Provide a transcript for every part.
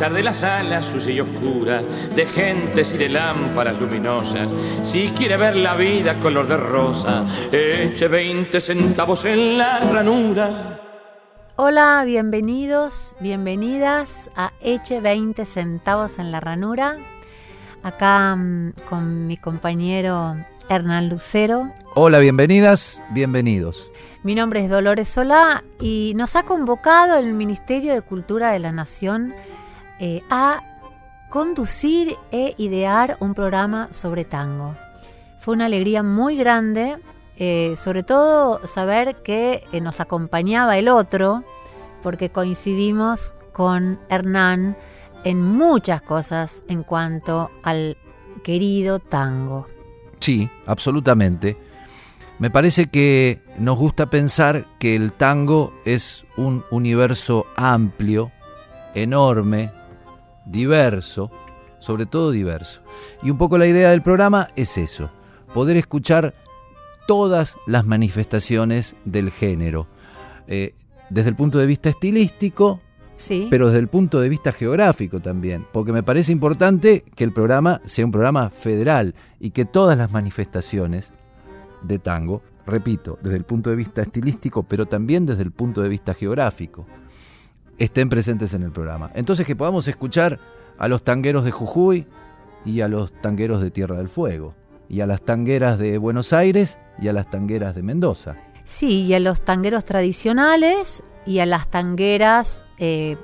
De las salas sucia y oscura, de gentes y de lámparas luminosas, si quiere ver la vida color de rosa, eche 20 centavos en la ranura. Hola, bienvenidos, bienvenidas a Eche 20 centavos en la ranura. Acá mm, con mi compañero Hernán Lucero. Hola, bienvenidas, bienvenidos. Mi nombre es Dolores Solá y nos ha convocado el Ministerio de Cultura de la Nación eh, a conducir e idear un programa sobre tango. Fue una alegría muy grande, eh, sobre todo saber que eh, nos acompañaba el otro, porque coincidimos con Hernán en muchas cosas en cuanto al querido tango. Sí, absolutamente. Me parece que nos gusta pensar que el tango es un universo amplio, enorme, diverso, sobre todo diverso. Y un poco la idea del programa es eso, poder escuchar todas las manifestaciones del género, eh, desde el punto de vista estilístico, Sí. pero desde el punto de vista geográfico también, porque me parece importante que el programa sea un programa federal y que todas las manifestaciones de tango, repito, desde el punto de vista estilístico, pero también desde el punto de vista geográfico, estén presentes en el programa. Entonces que podamos escuchar a los tangueros de Jujuy y a los tangueros de Tierra del Fuego, y a las tangueras de Buenos Aires y a las tangueras de Mendoza. Sí, y a los tangueros tradicionales y a las tangueras eh,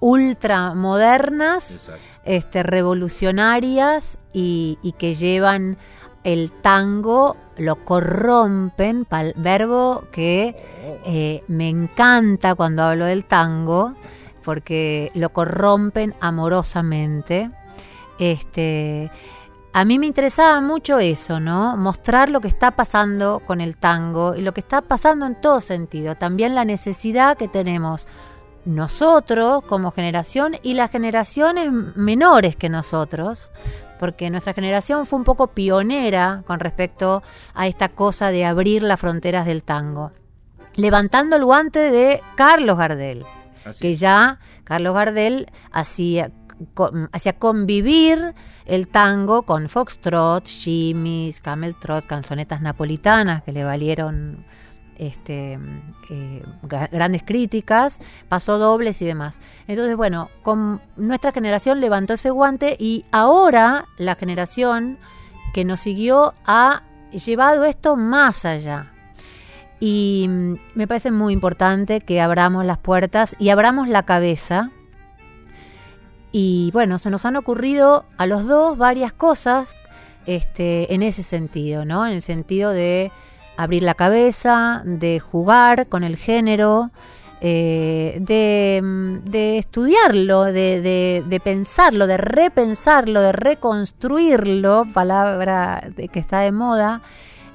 ultramodernas, este, revolucionarias y, y que llevan el tango, lo corrompen, pal- verbo que eh, me encanta cuando hablo del tango, porque lo corrompen amorosamente. Este, a mí me interesaba mucho eso, ¿no? Mostrar lo que está pasando con el tango y lo que está pasando en todo sentido. También la necesidad que tenemos nosotros como generación y las generaciones menores que nosotros, porque nuestra generación fue un poco pionera con respecto a esta cosa de abrir las fronteras del tango. Levantando el guante de Carlos Gardel, que ya Carlos Gardel hacía, co- hacía convivir el tango con foxtrot, shimmies, camel trot, canzonetas napolitanas que le valieron este, eh, gra- grandes críticas, pasó dobles y demás. Entonces, bueno, con nuestra generación levantó ese guante y ahora la generación que nos siguió ha llevado esto más allá. Y mm, me parece muy importante que abramos las puertas y abramos la cabeza. Y bueno, se nos han ocurrido a los dos varias cosas este, en ese sentido, ¿no? En el sentido de abrir la cabeza, de jugar con el género, eh, de, mm, de estudiarlo, de, de- pensarlo, de repensarlo, de reconstruirlo, palabra que está de moda,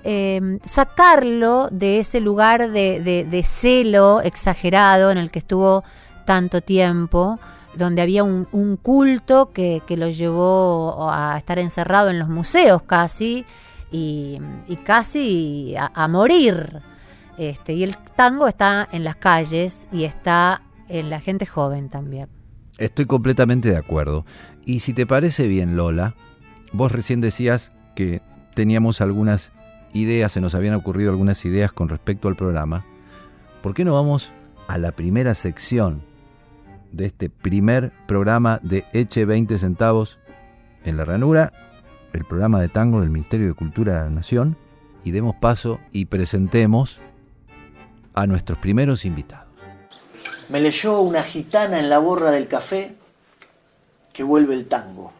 eh, sacarlo de ese lugar de celo exagerado en el que estuvo tanto tiempo, donde había un, un culto que, que lo llevó a estar encerrado en los museos casi y, y casi a, a morir. Este, y el tango está en las calles y está en la gente joven también. Estoy completamente de acuerdo. Y si te parece bien, Lola, vos recién decías que teníamos algunas ideas, se nos habían ocurrido algunas ideas con respecto al programa. ¿Por qué no vamos a la primera sección de este primer programa de Eche 20 centavos en la ranura, el programa de tango del Ministerio de Cultura de la Nación, y demos paso y presentemos a nuestros primeros invitados. Me leyó una gitana en la borra del café que vuelve el tango.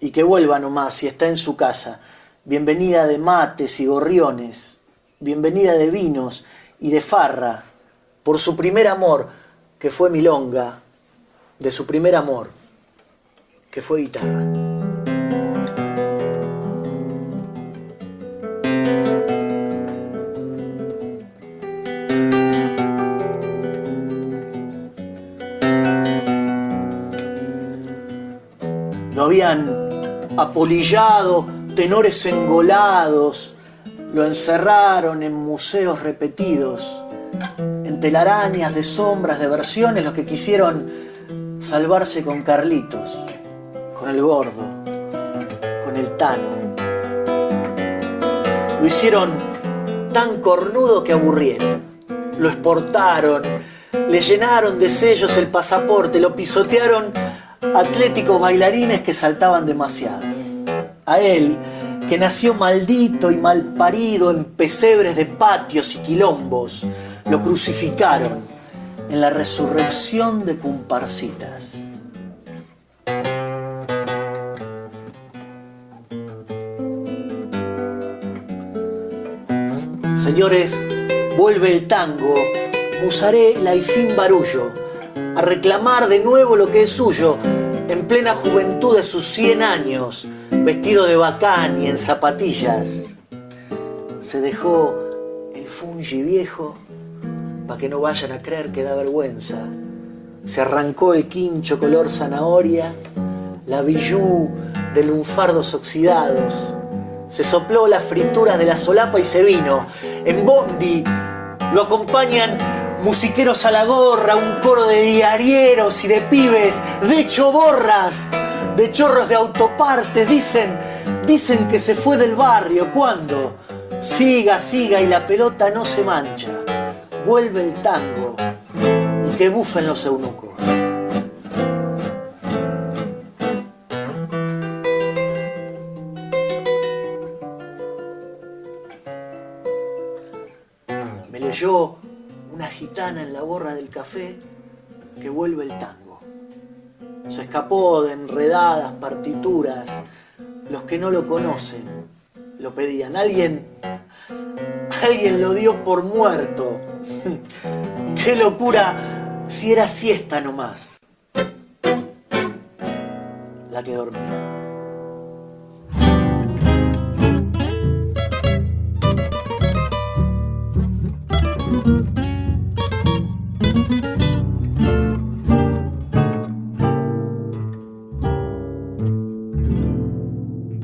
Y que vuelva nomás si está en su casa. Bienvenida de mates y gorriones, bienvenida de vinos y de farra, por su primer amor, que fue milonga, de su primer amor, que fue guitarra. Apolillado, tenores engolados, lo encerraron en museos repetidos, en telarañas de sombras, de versiones, los que quisieron salvarse con Carlitos, con el gordo, con el Tano. Lo hicieron tan cornudo que aburrieron, lo exportaron, le llenaron de sellos el pasaporte, lo pisotearon atléticos bailarines que saltaban demasiado. A él, que nació maldito y mal parido en pesebres de patios y quilombos, lo crucificaron en la resurrección de comparsitas. Señores, vuelve el tango, musarela y sin barullo, a reclamar de nuevo lo que es suyo, en plena juventud de sus 100 años, vestido de bacán y en zapatillas. Se dejó el fungi viejo para que no vayan a creer que da vergüenza. Se arrancó el quincho color zanahoria, la billú de lunfardos oxidados. Se sopló las frituras de la solapa y se vino. En Bondi lo acompañan musiqueros a la gorra, un coro de diarieros y de pibes, de choborras, de chorros de autopartes. Dicen, dicen que se fue del barrio. ¿Cuándo? Siga, siga y la pelota no se mancha. Vuelve el tango y que bufen los eunucos. Me leyó una gitana en la borra del café que vuelve el tango. Se escapó de enredadas partituras. Los que no lo conocen lo pedían. Alguien, alguien lo dio por muerto. Qué locura si era siesta nomás. La que dormía.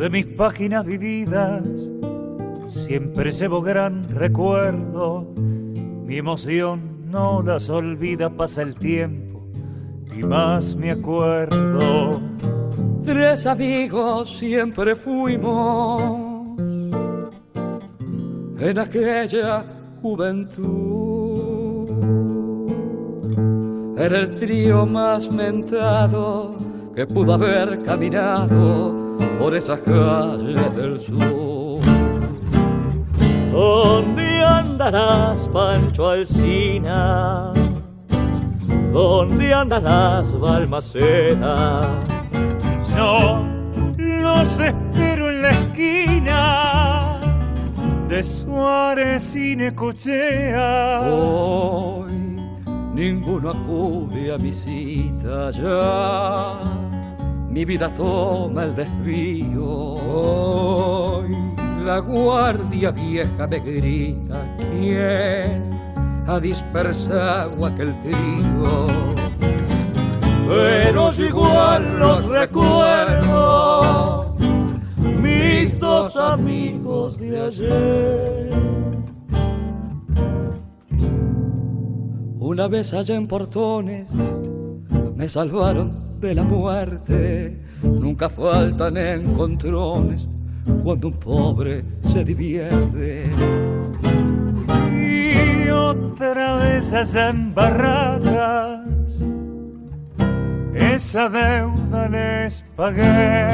De mis páginas vividas siempre llevo gran recuerdo. Mi emoción no las olvida, pasa el tiempo y más me acuerdo. Tres amigos siempre fuimos en aquella juventud. Era el trío más mentado que pudo haber caminado por esas calles del sur. ¿Dónde andarás, Pancho Alcina? ¿Dónde andarás, Balmaceda? Yo los espero en la esquina de Suárez y Necochea. Hoy ninguno acude a mi cita ya. Mi vida toma el desvío. Hoy la guardia vieja me grita. ¿Quién ha dispersado aquel trío? pero igual los recuerdo, mis dos amigos de ayer. Una vez allá en Portones me salvaron de la muerte. Nunca faltan encontrones cuando un pobre se divierte. Y otra vez allá en Barracas, esa deuda les pagué.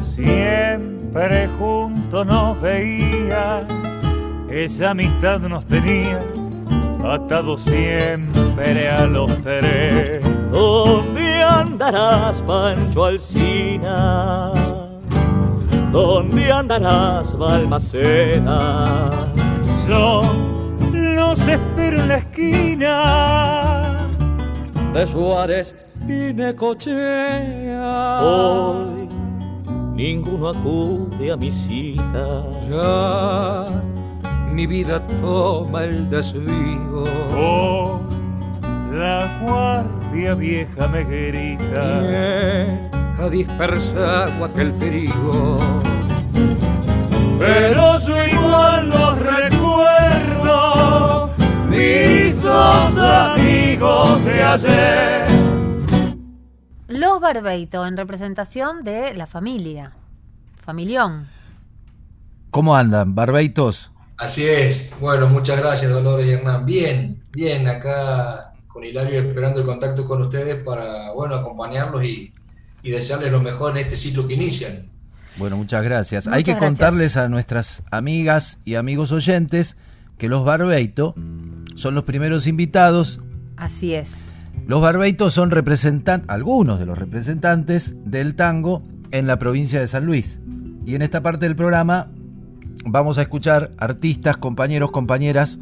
Siempre junto tanto nos veía, esa amistad nos tenía atados siempre a los tres. ¿Dónde andarás, Pancho Alcina? ¿Dónde andarás, Balmaceda? Yo los espero en la esquina de Suárez y Necochea. Hoy ninguno acude a mi cita. Ya mi vida toma el desvío. Hoy la guardia vieja me grita. ha dispersado aquel trigo. Pero yo igual los recuerdo, mis dos amigos de ayer. Los Barbeito en representación de la familia. Familión. ¿Cómo andan, Barbeitos? Así es. Bueno, muchas gracias, Dolores y Hernán. Bien, bien, acá con Hilario esperando el contacto con ustedes para, bueno, acompañarlos y, desearles lo mejor en este ciclo que inician. Bueno, muchas gracias. Hay que contarles a nuestras amigas y amigos oyentes que los Barbeito son los primeros invitados. Así es. Los Barbeitos son representantes, algunos de los representantes del tango en la provincia de San Luis. Y en esta parte del programa vamos a escuchar artistas, compañeros, compañeras,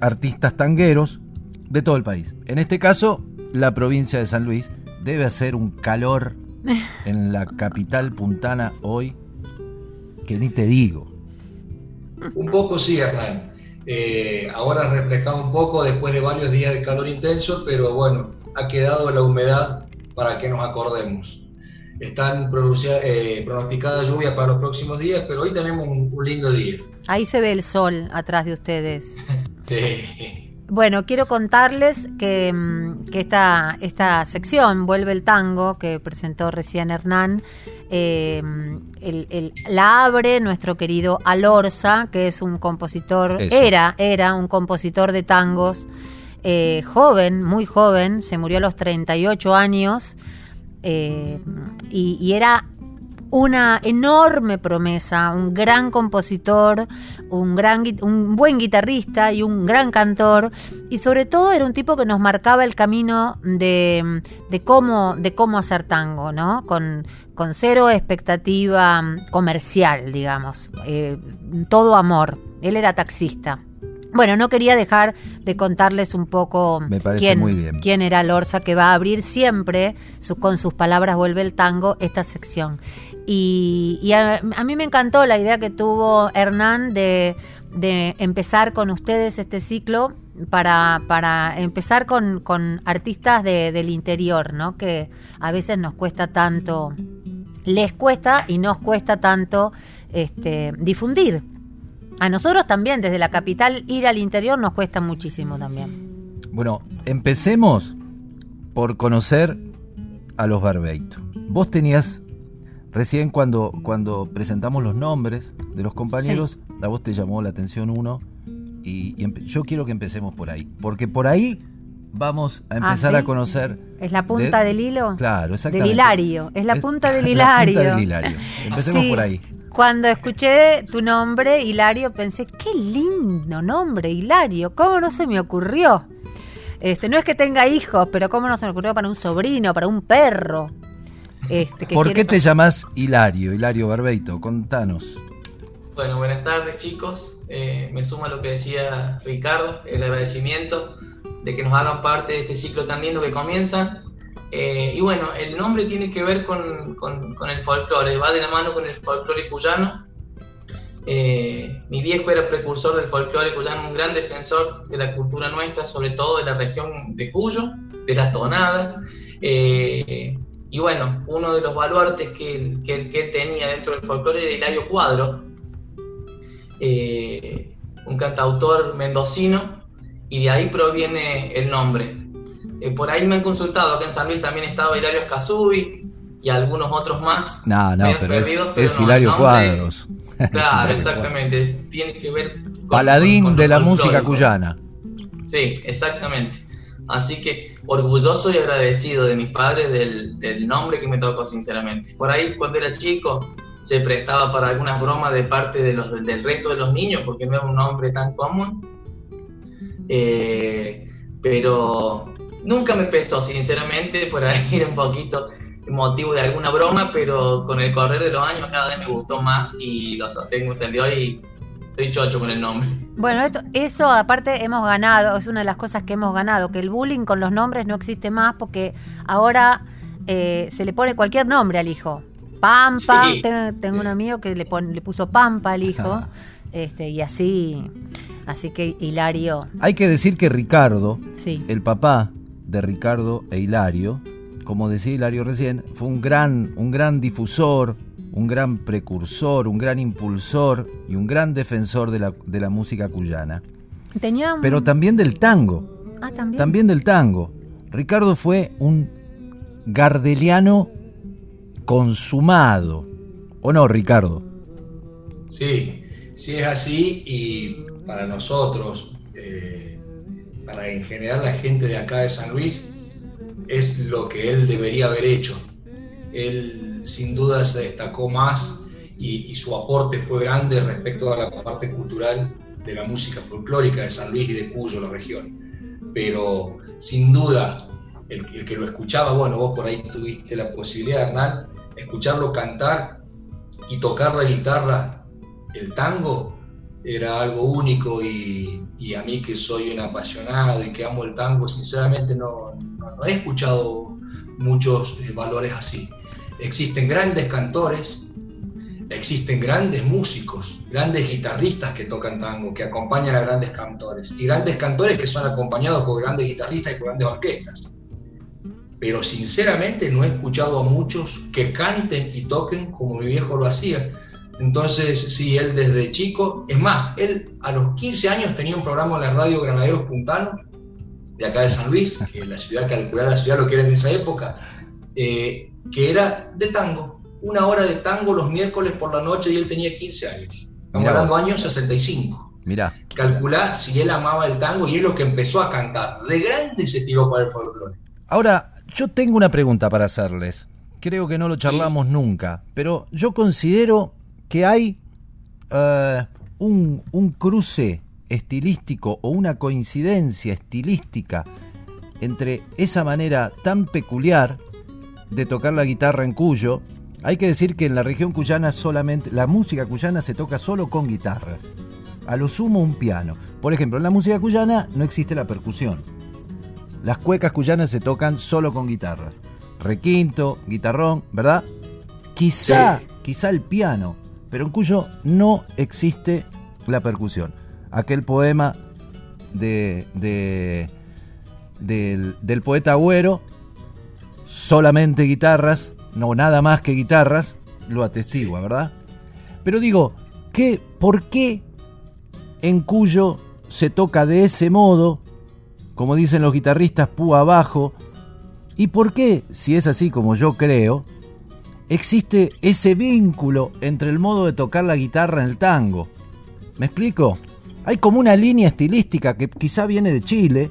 artistas tangueros de todo el país. En este caso, la provincia de San Luis debe hacer un calor en la capital puntana hoy que ni te digo. Un poco sí, Hernán. Eh, ahora refrescado un poco después de varios días de calor intenso, pero bueno, ha quedado la humedad para que nos acordemos. Están eh, pronosticadas lluvias para los próximos días, pero hoy tenemos un, lindo día. Ahí se ve el sol atrás de ustedes. Bueno, quiero contarles que, mm, esta, esta, sección, Vuelve el Tango, que presentó recién Hernán, eh, la abre nuestro querido Alorza, que es un compositor, era, era un compositor de tangos, eh, joven, muy joven, se murió a los 38 años, eh, y, era una enorme promesa, un gran compositor, un, gran, un buen guitarrista y un gran cantor, y sobre todo era un tipo que nos marcaba el camino de, cómo, de cómo hacer tango, ¿no? Con, con cero expectativa comercial, digamos, eh, todo amor. Él era taxista. Bueno, no quería dejar de contarles un poco quién, era Lorza, que va a abrir siempre, con sus palabras vuelve el tango, esta sección. Y, a, mí me encantó la idea que tuvo Hernán de, empezar con ustedes este ciclo para, para empezar con, artistas del interior, ¿no? que a veces nos cuesta tanto, les cuesta y nos cuesta tanto este, difundir. A nosotros también, desde la capital, ir al interior nos cuesta muchísimo también. Bueno, empecemos por conocer a los Barbeitos. Vos tenías, recién cuando, cuando presentamos los nombres de los compañeros, a vos te llamó la atención uno, y, yo quiero que empecemos por ahí, porque por ahí vamos a ah, empezar a conocer. ¿Es la punta del hilo? Claro, exactamente. Del hilario, es la punta del hilario. La punta del hilario. Empecemos por ahí. Cuando escuché tu nombre, Hilario, pensé, qué lindo nombre, Hilario, ¿cómo no se me ocurrió? Este, no es que tenga hijos, pero ¿cómo no se me ocurrió para un sobrino, para un perro? Este, ¿Por qué te llamas Hilario, Hilario Barbeito? Contanos. Bueno, buenas tardes chicos. Eh, me sumo a lo que decía Ricardo, el agradecimiento de que nos hagan parte de este ciclo tan lindo que comienza eh, y bueno, el nombre tiene que ver con, con, el folclore, va de la mano con el folclore cuyano. Eh, mi viejo era precursor del folclore cuyano, un gran defensor de la cultura nuestra, sobre todo de la región de Cuyo, de las tonadas. Eh, y bueno, uno de los baluartes que, que, él tenía dentro del folclore era Hilario Cuadro, un cantautor mendocino, y de ahí proviene el nombre. Eh, por ahí me han consultado, acá en San Luis también estaba Hilario Escasubi y algunos otros más. No, no, pero, es, Hilario Cuadros. Claro, exactamente. Tiene que ver con. Paladín de la música cuyana. Sí, exactamente. Así que orgulloso y agradecido de mis padres del, del, nombre que me tocó, sinceramente. Por ahí, cuando era chico, se prestaba para algunas bromas de parte de los, del resto de los niños, porque no es un nombre tan común. Eh, pero nunca me pesó, sinceramente, por ahí era un poquito motivo de alguna broma, pero con el correr de los años cada vez me gustó más y lo sostengo hasta el de hoy. Estoy chocho con el nombre. Bueno, esto, eso aparte hemos ganado, es una de las cosas que hemos ganado, que el bullying con los nombres no existe más porque ahora eh, se le pone cualquier nombre al hijo. Pampa, tengo, un amigo que le, le puso Pampa al hijo, este, y así, así que Hilario. Hay que decir que Ricardo, el papá de Ricardo e Hilario, como decía Hilario recién, fue un gran, un gran difusor, un gran precursor, un gran impulsor y un gran defensor de la, de la música cuyana. Pero también del tango. Ah, también. También del tango. Ricardo fue un gardeliano consumado. ¿O no, Ricardo? Sí, sí es así y para nosotros, eh, para en general la gente de acá de San Luis, es lo que él debería haber hecho. Él sin duda se destacó más y, su aporte fue grande respecto a la parte cultural de la música folclórica de San Luis y de Cuyo, la región. Pero sin duda, el, que lo escuchaba, bueno, vos por ahí tuviste la posibilidad, Hernán, escucharlo cantar y tocar la guitarra, el tango, era algo único y, a mí que soy un apasionado y que amo el tango, sinceramente no, no, he escuchado muchos eh, valores así. Existen grandes cantores, existen grandes músicos, grandes guitarristas que tocan tango, que acompañan a grandes cantores, y grandes cantores que son acompañados por grandes guitarristas y por grandes orquestas pero sinceramente no he escuchado a muchos que canten y toquen como mi viejo lo hacía. Entonces, sí, él desde chico, es más, él a los 15 años tenía un programa en la radio Granaderos Puntanos, de acá de San Luis, que la ciudad calculada, la ciudad lo que era en esa época, eh, que era de tango, una hora de tango los miércoles por la noche y él tenía 15 años. Estamos hablando años 65. Mira. Calculá si él amaba el tango y es lo que empezó a cantar. De grande se tiró para el folclore. Ahora, yo tengo una pregunta para hacerles. Creo que no lo charlamos nunca, pero yo considero que hay eh, un, un cruce estilístico o una coincidencia estilística entre esa manera tan peculiar de tocar la guitarra en Cuyo. Hay que decir que en la región cuyana solamente la música cuyana se toca solo con guitarras. A lo sumo un piano. Por ejemplo, en la música cuyana no existe la percusión. Las cuecas cuyanas se tocan solo con guitarras. Requinto, guitarrón, ¿verdad? Quizá, quizá el piano, pero en cuyo no existe la percusión. Aquel poema de, del, poeta Agüero, solamente guitarras, no nada más que guitarras, lo atestigua, ¿verdad? Pero digo, ¿qué, ¿por qué en Cuyo se toca de ese modo como dicen los guitarristas, púa abajo. ¿Y por qué, si es así como yo creo, existe ese vínculo entre el modo de tocar la guitarra en el tango? ¿Me explico? Hay como una línea estilística que quizá viene de Chile,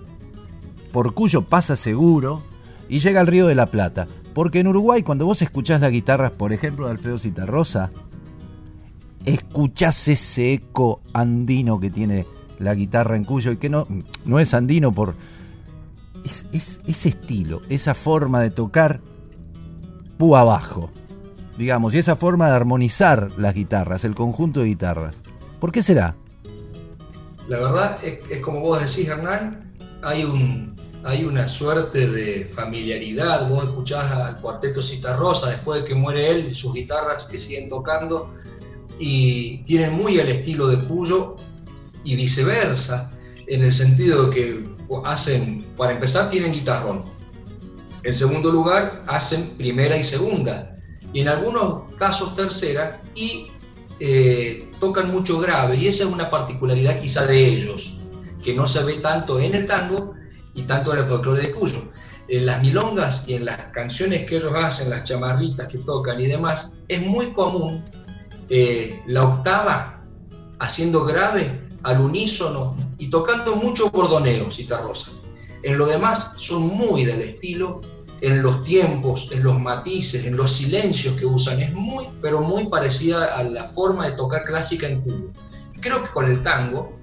por cuyo pasa seguro, y llega al Río de la Plata. Porque en Uruguay, cuando vos escuchás las guitarras, por ejemplo, de Alfredo Citarrosa, escuchás ese eco andino que tiene la guitarra en Cuyo y que no, no es andino por es, ese estilo, esa forma de tocar pu abajo, digamos, y esa forma de armonizar las guitarras, el conjunto de guitarras. ¿Por qué será? La verdad es, como vos decís, Hernán, hay, un, hay una suerte de familiaridad. Vos escuchás al cuarteto Citarrosa después de que muere él, sus guitarras que siguen tocando y tienen muy el estilo de Cuyo y viceversa, en el sentido de que hacen, para empezar, tienen guitarrón. En segundo lugar, hacen primera y segunda. Y en algunos casos tercera y eh, tocan mucho grave. Y esa es una particularidad quizá de ellos, que no se ve tanto en el tango y tanto en el folclore de Cuyo. En las milongas y en las canciones que ellos hacen, las chamarritas que tocan y demás, es muy común eh, la octava haciendo grave al unísono y tocando mucho bordoneo, Cita Rosa. En lo demás son muy del estilo en los tiempos, en los matices, en los silencios que usan, es muy, pero muy parecida a la forma de tocar clásica en Cuba. Creo que con el tango,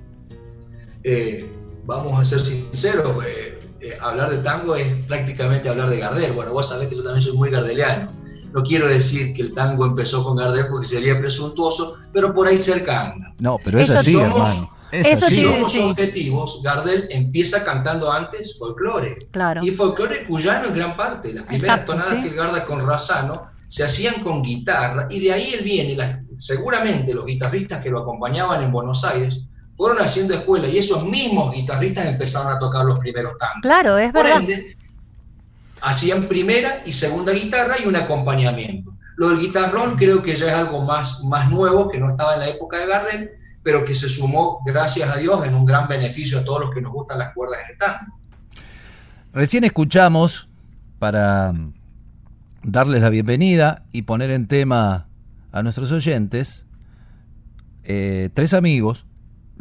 eh, vamos a ser sinceros, eh, eh, hablar de tango es prácticamente hablar de Gardel. Bueno, vos sabés que yo también soy muy gardeliano. No quiero decir que el tango empezó con Gardel porque sería presuntuoso, pero por ahí cerca anda. No, pero es así, hermano. Es si somos objetivos, Gardel empieza cantando antes folclore. Claro. Y folclore cuyano en gran parte. Las primeras tonadas que él guarda con Razano se hacían con guitarra y de ahí él viene. seguramente los guitarristas que lo acompañaban en Buenos Aires fueron haciendo escuela y esos mismos guitarristas empezaron a tocar los primeros tangos. Claro, es verdad. hacían primera y segunda guitarra y un acompañamiento. Lo del guitarrón creo que ya es algo más, más nuevo, que no estaba en la época de Gardel, pero que se sumó, gracias a Dios, en un gran beneficio a todos los que nos gustan las cuerdas del tango. Recién escuchamos, para darles la bienvenida y poner en tema a nuestros oyentes, eh, tres amigos,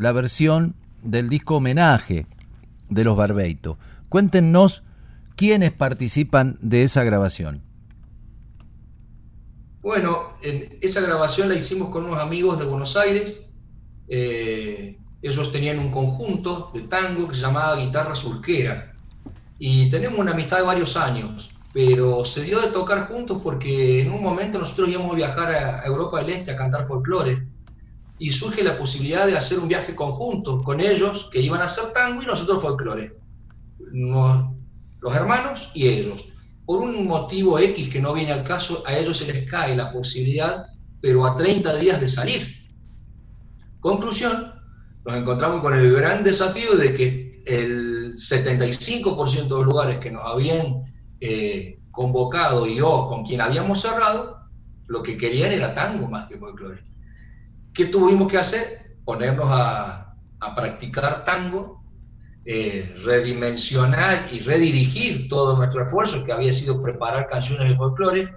la versión del disco homenaje de los Barbeito. Cuéntenos quiénes participan de esa grabación. Bueno, esa grabación la hicimos con unos amigos de Buenos Aires. Eh, ellos tenían un conjunto de tango que se llamaba Guitarra Surquera. Y tenemos una amistad de varios años, pero se dio de tocar juntos porque en un momento nosotros íbamos a viajar a Europa del Este a cantar folclore y surge la posibilidad de hacer un viaje conjunto con ellos, que iban a hacer tango y nosotros folclore. los hermanos y ellos. Por un motivo X que no viene al caso, a ellos se les cae la posibilidad, pero a 30 días de salir. Conclusión, nos encontramos con el gran desafío de que el 75% de los lugares que nos habían eh, convocado y yo con quien habíamos cerrado, lo que querían era tango más que folclore. ¿Qué tuvimos que hacer? Ponernos a, practicar tango, eh, redimensionar y redirigir todo nuestro esfuerzo, que había sido preparar canciones de folclore.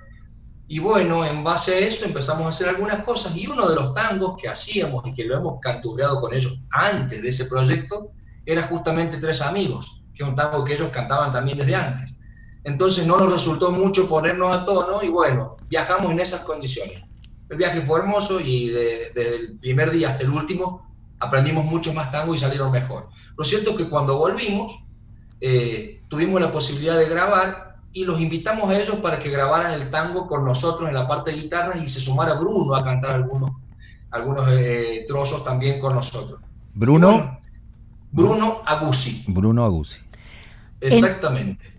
Y bueno, en base a eso empezamos a hacer algunas cosas y uno de los tangos que hacíamos y que lo hemos canturreado con ellos antes de ese proyecto era justamente Tres Amigos, que es un tango que ellos cantaban también desde antes. Entonces no nos resultó mucho ponernos a tono y bueno, viajamos en esas condiciones. El viaje fue hermoso y desde el primer día hasta el último aprendimos mucho más tango y salieron mejor. Lo cierto es que cuando volvimos eh, tuvimos la posibilidad de grabar y los invitamos a ellos para que grabaran el tango con nosotros en la parte de guitarras y se sumara Bruno a cantar algunos, algunos eh, trozos también con nosotros. Bruno. Bruno Aguzzi. Bruno Aguzzi. Exactamente.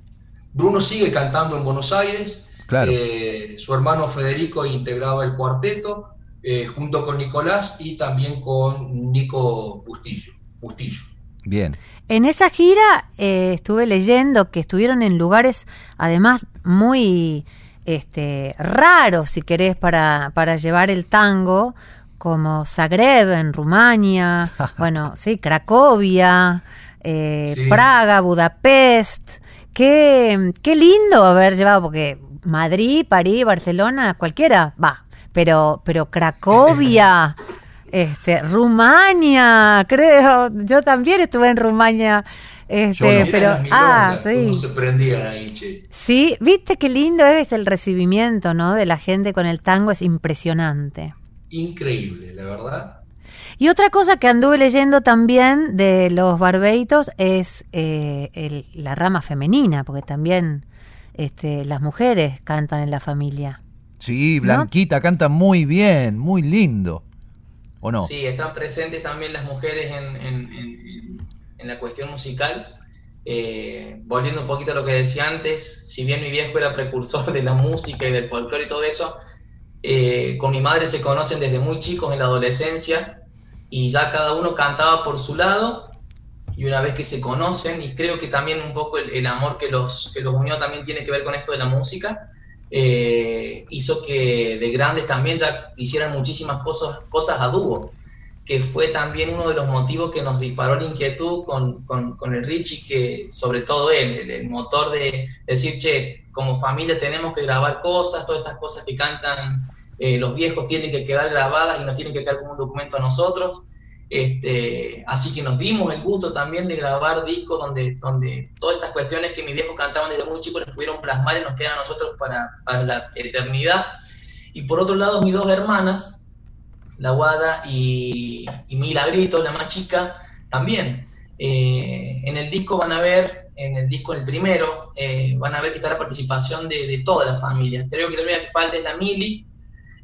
Bruno sigue cantando en Buenos Aires, eh, su hermano Federico integraba el cuarteto eh, junto con Nicolás y también con Nico Bustillo. Bustillo. Bien. En esa gira eh, estuve leyendo que estuvieron en lugares además muy este, raros, si querés, para, para llevar el tango, como Zagreb en Rumania, bueno, sí, Cracovia, Praga, Budapest. Qué, qué lindo haber llevado, porque Madrid, París, Barcelona, cualquiera va, pero, pero Cracovia, este, Rumania, creo, yo también estuve en Rumania. Este, pero ah, sí. Sí, viste qué lindo es el recibimiento, ¿no? De la gente con el tango es impresionante. Increíble, la verdad. Y otra cosa que anduve leyendo también de los barbeitos es eh, la rama femenina, porque también este, las mujeres cantan en la familia. Sí, Blanquita canta muy bien, muy lindo. ¿O no? Sí, están presentes también las mujeres en, la cuestión musical. Eh, volviendo un poquito a lo que decía antes, si bien mi viejo era precursor de la música y del folclore y todo eso, eh, con mi madre se conocen desde muy chicos en la adolescencia y ya cada uno cantaba por su lado y una vez que se conocen, y creo que también un poco el, amor que los, que los unió también tiene que ver con esto de la música, eh, hizo que de grandes también ya hicieran muchísimas cosas, cosas a dúo, que fue también uno de los motivos que nos disparó la inquietud con, con, el Richie, que sobre todo él, el, motor de decir, che, como familia tenemos que grabar cosas, todas estas cosas que cantan eh, los viejos tienen que quedar grabadas y nos tienen que quedar como un documento a nosotros. Este, así que nos dimos el gusto también de grabar discos donde, donde todas estas cuestiones que mis viejos cantaban desde muy chicos nos pudieron plasmar y nos quedan a nosotros para, para la eternidad. Y por otro lado, mis dos hermanas, la Guada y, y Milagrito, la más chica, también. Eh, en el disco van a ver, en el disco, el primero, eh, van a ver que está la participación de, de toda la familia. Creo que la única que falta es la Mili,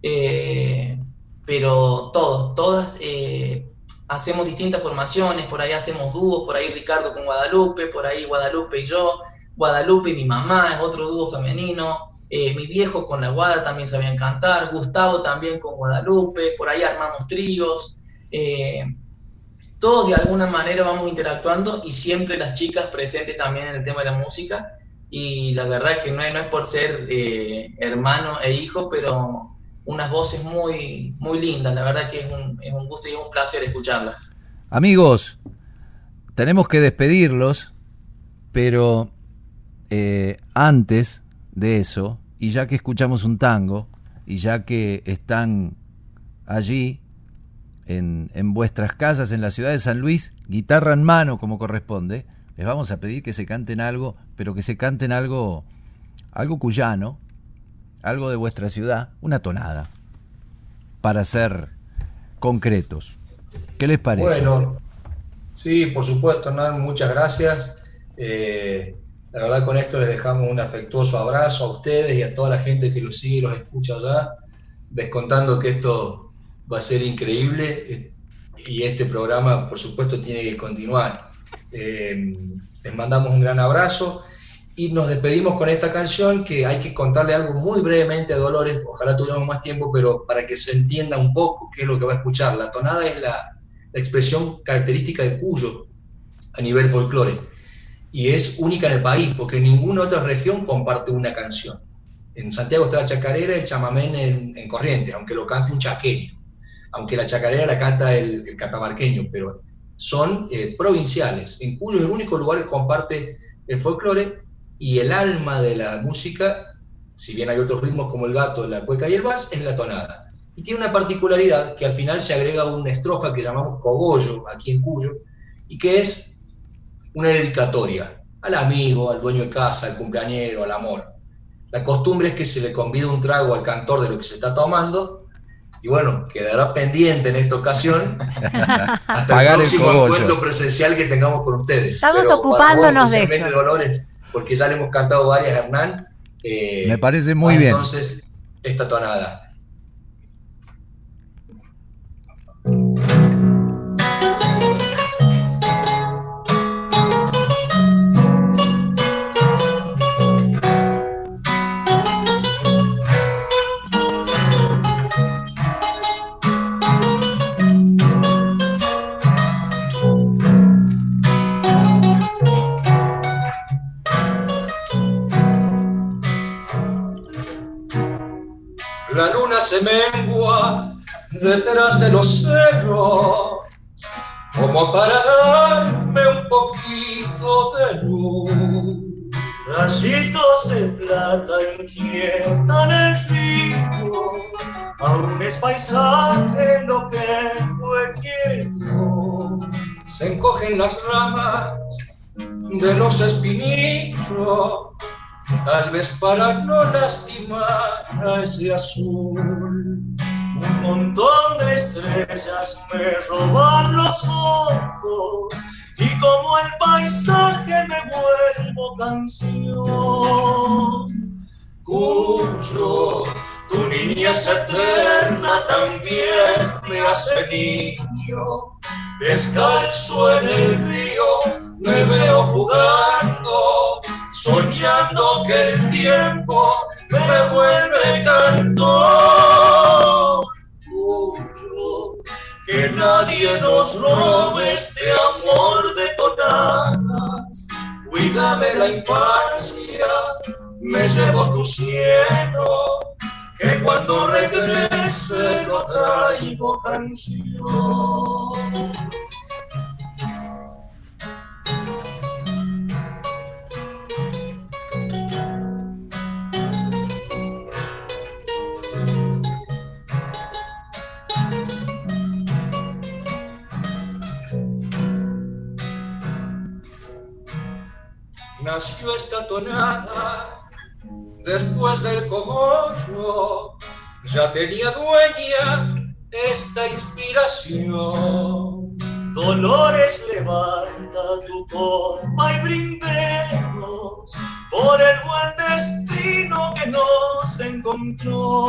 eh, pero todos, todas hacemos distintas formaciones, por ahí hacemos dúos, por ahí Ricardo con Guadalupe, por ahí Guadalupe y yo, Guadalupe y mi mamá es otro dúo femenino, eh, mi viejo con la Guada también sabían cantar, Gustavo también con Guadalupe, por ahí armamos tríos. Eh, todos de alguna manera vamos interactuando y siempre las chicas presentes también en el tema de la música. Y la verdad que no es, por ser eh, hermano e hijo, pero unas voces muy, muy lindas. La verdad que es un, es un gusto y es un placer escucharlas. Amigos, tenemos que despedirlos, pero antes de eso, y ya que escuchamos un tango, y ya que están allí en, en, vuestras casas en la ciudad de San Luis, guitarra en mano como corresponde, les vamos a pedir que se canten algo, pero que se canten algo, algo cuyano, algo de vuestra ciudad, una tonada, para ser concretos. ¿Qué les parece? Bueno, sí, por supuesto, Hernán, muchas gracias. Eh, la verdad con esto les dejamos un afectuoso abrazo a ustedes y a toda la gente que los sigue y los escucha allá, descontando que esto va a ser increíble y este programa por supuesto tiene que continuar. Eh, les mandamos un gran abrazo y nos despedimos con esta canción que hay que contarle algo muy brevemente a Dolores, ojalá tuviéramos más tiempo, pero para que se entienda un poco qué es lo que va a escuchar. La tonada es la, la expresión característica de Cuyo a nivel folclore y es única en el país, porque ninguna otra región comparte una canción. En Santiago está la chacarera el chamamén en, en aunque lo cante un chaqueño, aunque la chacarera la canta el, el catamarqueño, pero son eh, provinciales. En Cuyo es el único lugar que comparte el folclore y el alma de la música, si bien hay otros ritmos como el gato, la cueca y el vals, es la tonada. Y tiene una particularidad que al final se agrega una estrofa que llamamos cogollo aquí en Cuyo, y que es una dedicatoria al amigo, al dueño de casa, al cumpleañero, al amor. La costumbre es que se le convida un trago al cantor de lo que se está tomando y bueno, quedará pendiente en esta ocasión hasta el próximo encuentro presencial que tengamos con ustedes. Estamos ocupándonos de eso. Dolores, porque ya le hemos cantado varias, Hernán. Eh, Me parece muy bien. Entonces, esta tonada. Se mengua detrás de los cerros, como para darme un poquito de luz. Rayitos de plata inquietan el río, aún es paisaje lo que fue. Se encogen las ramas de los espinillos tal vez para no lastimar a ese azul. Un montón de estrellas me roban los ojos y como el paisaje me vuelvo canción. Cuyo tu niñez eterna también me hace niño. Descalzo en el río me veo jugando soñando que el tiempo me vuelve cantor. que nadie nos robe este amor de tonadas. Cuídame la infancia, me llevo tu cielo, que cuando regrese lo traigo canción. Nació esta tonada. Después del cogollo ya tenía dueña esta inspiración. Dolores, levanta tu copa y brindemos por el buen destino que nos encontró.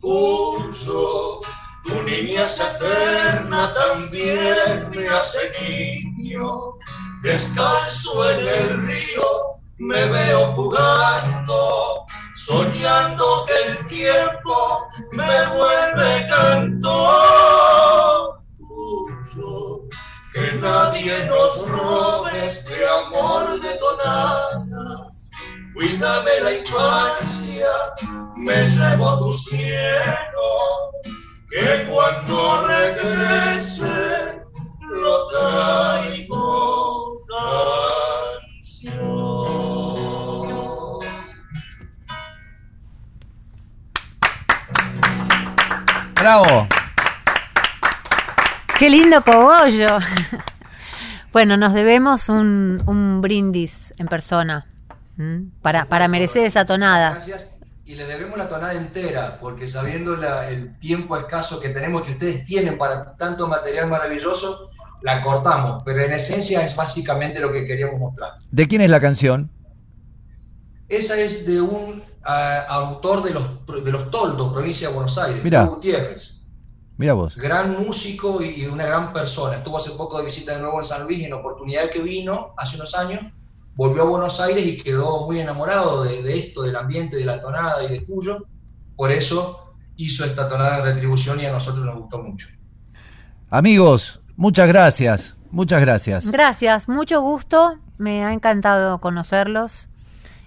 Cuyo tu niñez eterna también me hace niño, descalzo en el río, me veo jugando, soñando que el tiempo me vuelve cantor. Cuyo, que nadie nos robe este amor de tonadas. Cuídame la infancia, me llevo tu cielo, que cuando regrese lo traigo canción. ¡Bravo! ¡Qué lindo cogollo! bueno, nos debemos un, un brindis en persona ¿m? para, para merecer esa tonada. Gracias. Y le debemos la tonada entera, porque sabiendo la- el tiempo escaso que tenemos, que ustedes tienen para tanto material maravilloso, la cortamos. Pero en esencia es básicamente lo que queríamos mostrar. ¿De quién es la canción? Esa es de un ah, autor de los, de los Toldos, provincia de Buenos Aires, Mirá. Gutiérrez. Mira vos. Gran músico y y una gran persona. Estuvo hace poco de visita de nuevo en San Luis, en la oportunidad que vino hace unos años, volvió a Buenos Aires y quedó muy enamorado de, de esto, del ambiente, de la tonada y de Cuyo. Por eso hizo esta tonada de retribución y a nosotros nos gustó mucho. Amigos, muchas gracias. Muchas gracias. Gracias, mucho gusto. Me ha encantado conocerlos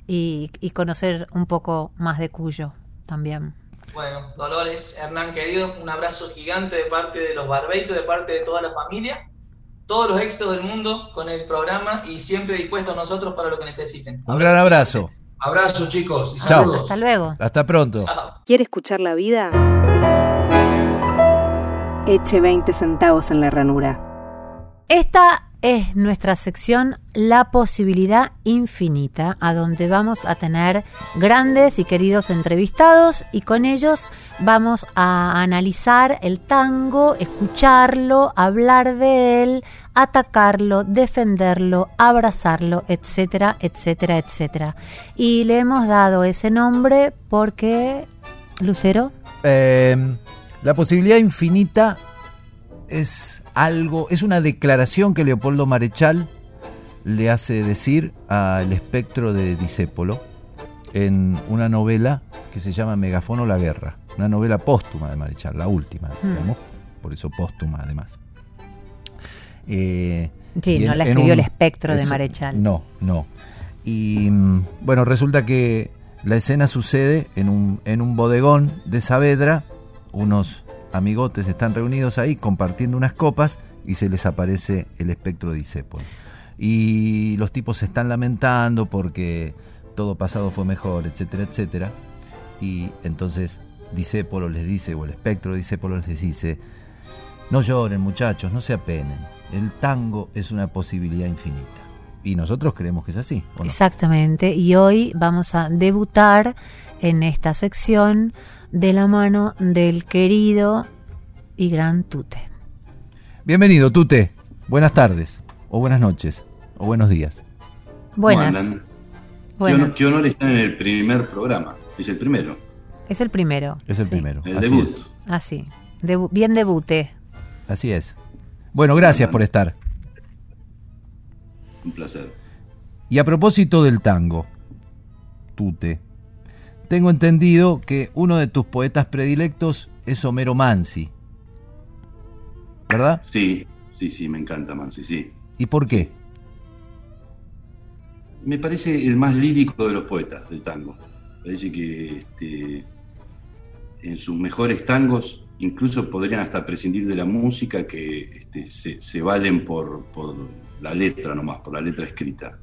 y, y conocer un poco más de Cuyo también. Bueno, Dolores, Hernán querido, un abrazo gigante de parte de los Barbeitos, de parte de toda la familia. Todos los éxitos del mundo con el programa y siempre dispuestos nosotros para lo que necesiten. Un gran abrazo. Abrazo chicos y Chao. saludos. Hasta luego. Hasta pronto. ¿Quiere escuchar la vida? Eche 20 centavos en la ranura. Esta es nuestra sección La posibilidad infinita, a donde vamos a tener grandes y queridos entrevistados y con ellos vamos a analizar el tango, escucharlo, hablar de él, atacarlo, defenderlo, abrazarlo, etcétera, etcétera, etcétera. Y le hemos dado ese nombre porque, Lucero, Eh, la posibilidad infinita es algo, es una declaración que Leopoldo Marechal le hace decir al espectro de Disépolo en una novela que se llama Megafono la Guerra, una novela póstuma de Marechal, la última, Hmm. digamos, por eso póstuma además. Eh, Sí, no en- la escribió un- el espectro de Marechal. No, no. Y mm, bueno, resulta que la escena sucede en un, en un bodegón de Saavedra. Unos amigotes están reunidos ahí compartiendo unas copas y se les aparece el espectro de Disépolo. Y los tipos se están lamentando porque todo pasado fue mejor, etcétera, etcétera. Y entonces Disépolo les dice, o el espectro de Disépolo les dice, no lloren muchachos, no se apenen. El tango es una posibilidad infinita. Y nosotros creemos que es así. Exactamente, y hoy vamos a debutar en esta sección de la mano del querido y gran Tute. Bienvenido, Tute. Buenas tardes, o buenas noches, o buenos días. Buenas. Buenas. honor, qué honor estar en el primer programa. Es el primero, Es el primero. Es el sí. primero. el Así debut. es. Así. Debu- bien debute. Así es. Bueno, gracias por estar. Un placer. Y a propósito del tango, Tute, tengo entendido que uno de tus poetas predilectos es Homero Mansi. ¿Verdad? Sí, sí, sí, me encanta Mansi, sí. ¿Y por qué? Me parece el más lírico de los poetas del tango. Parece que este, en sus mejores tangos incluso podrían hasta prescindir de la música que este, se, se valen por, por la letra nomás, por la letra escrita.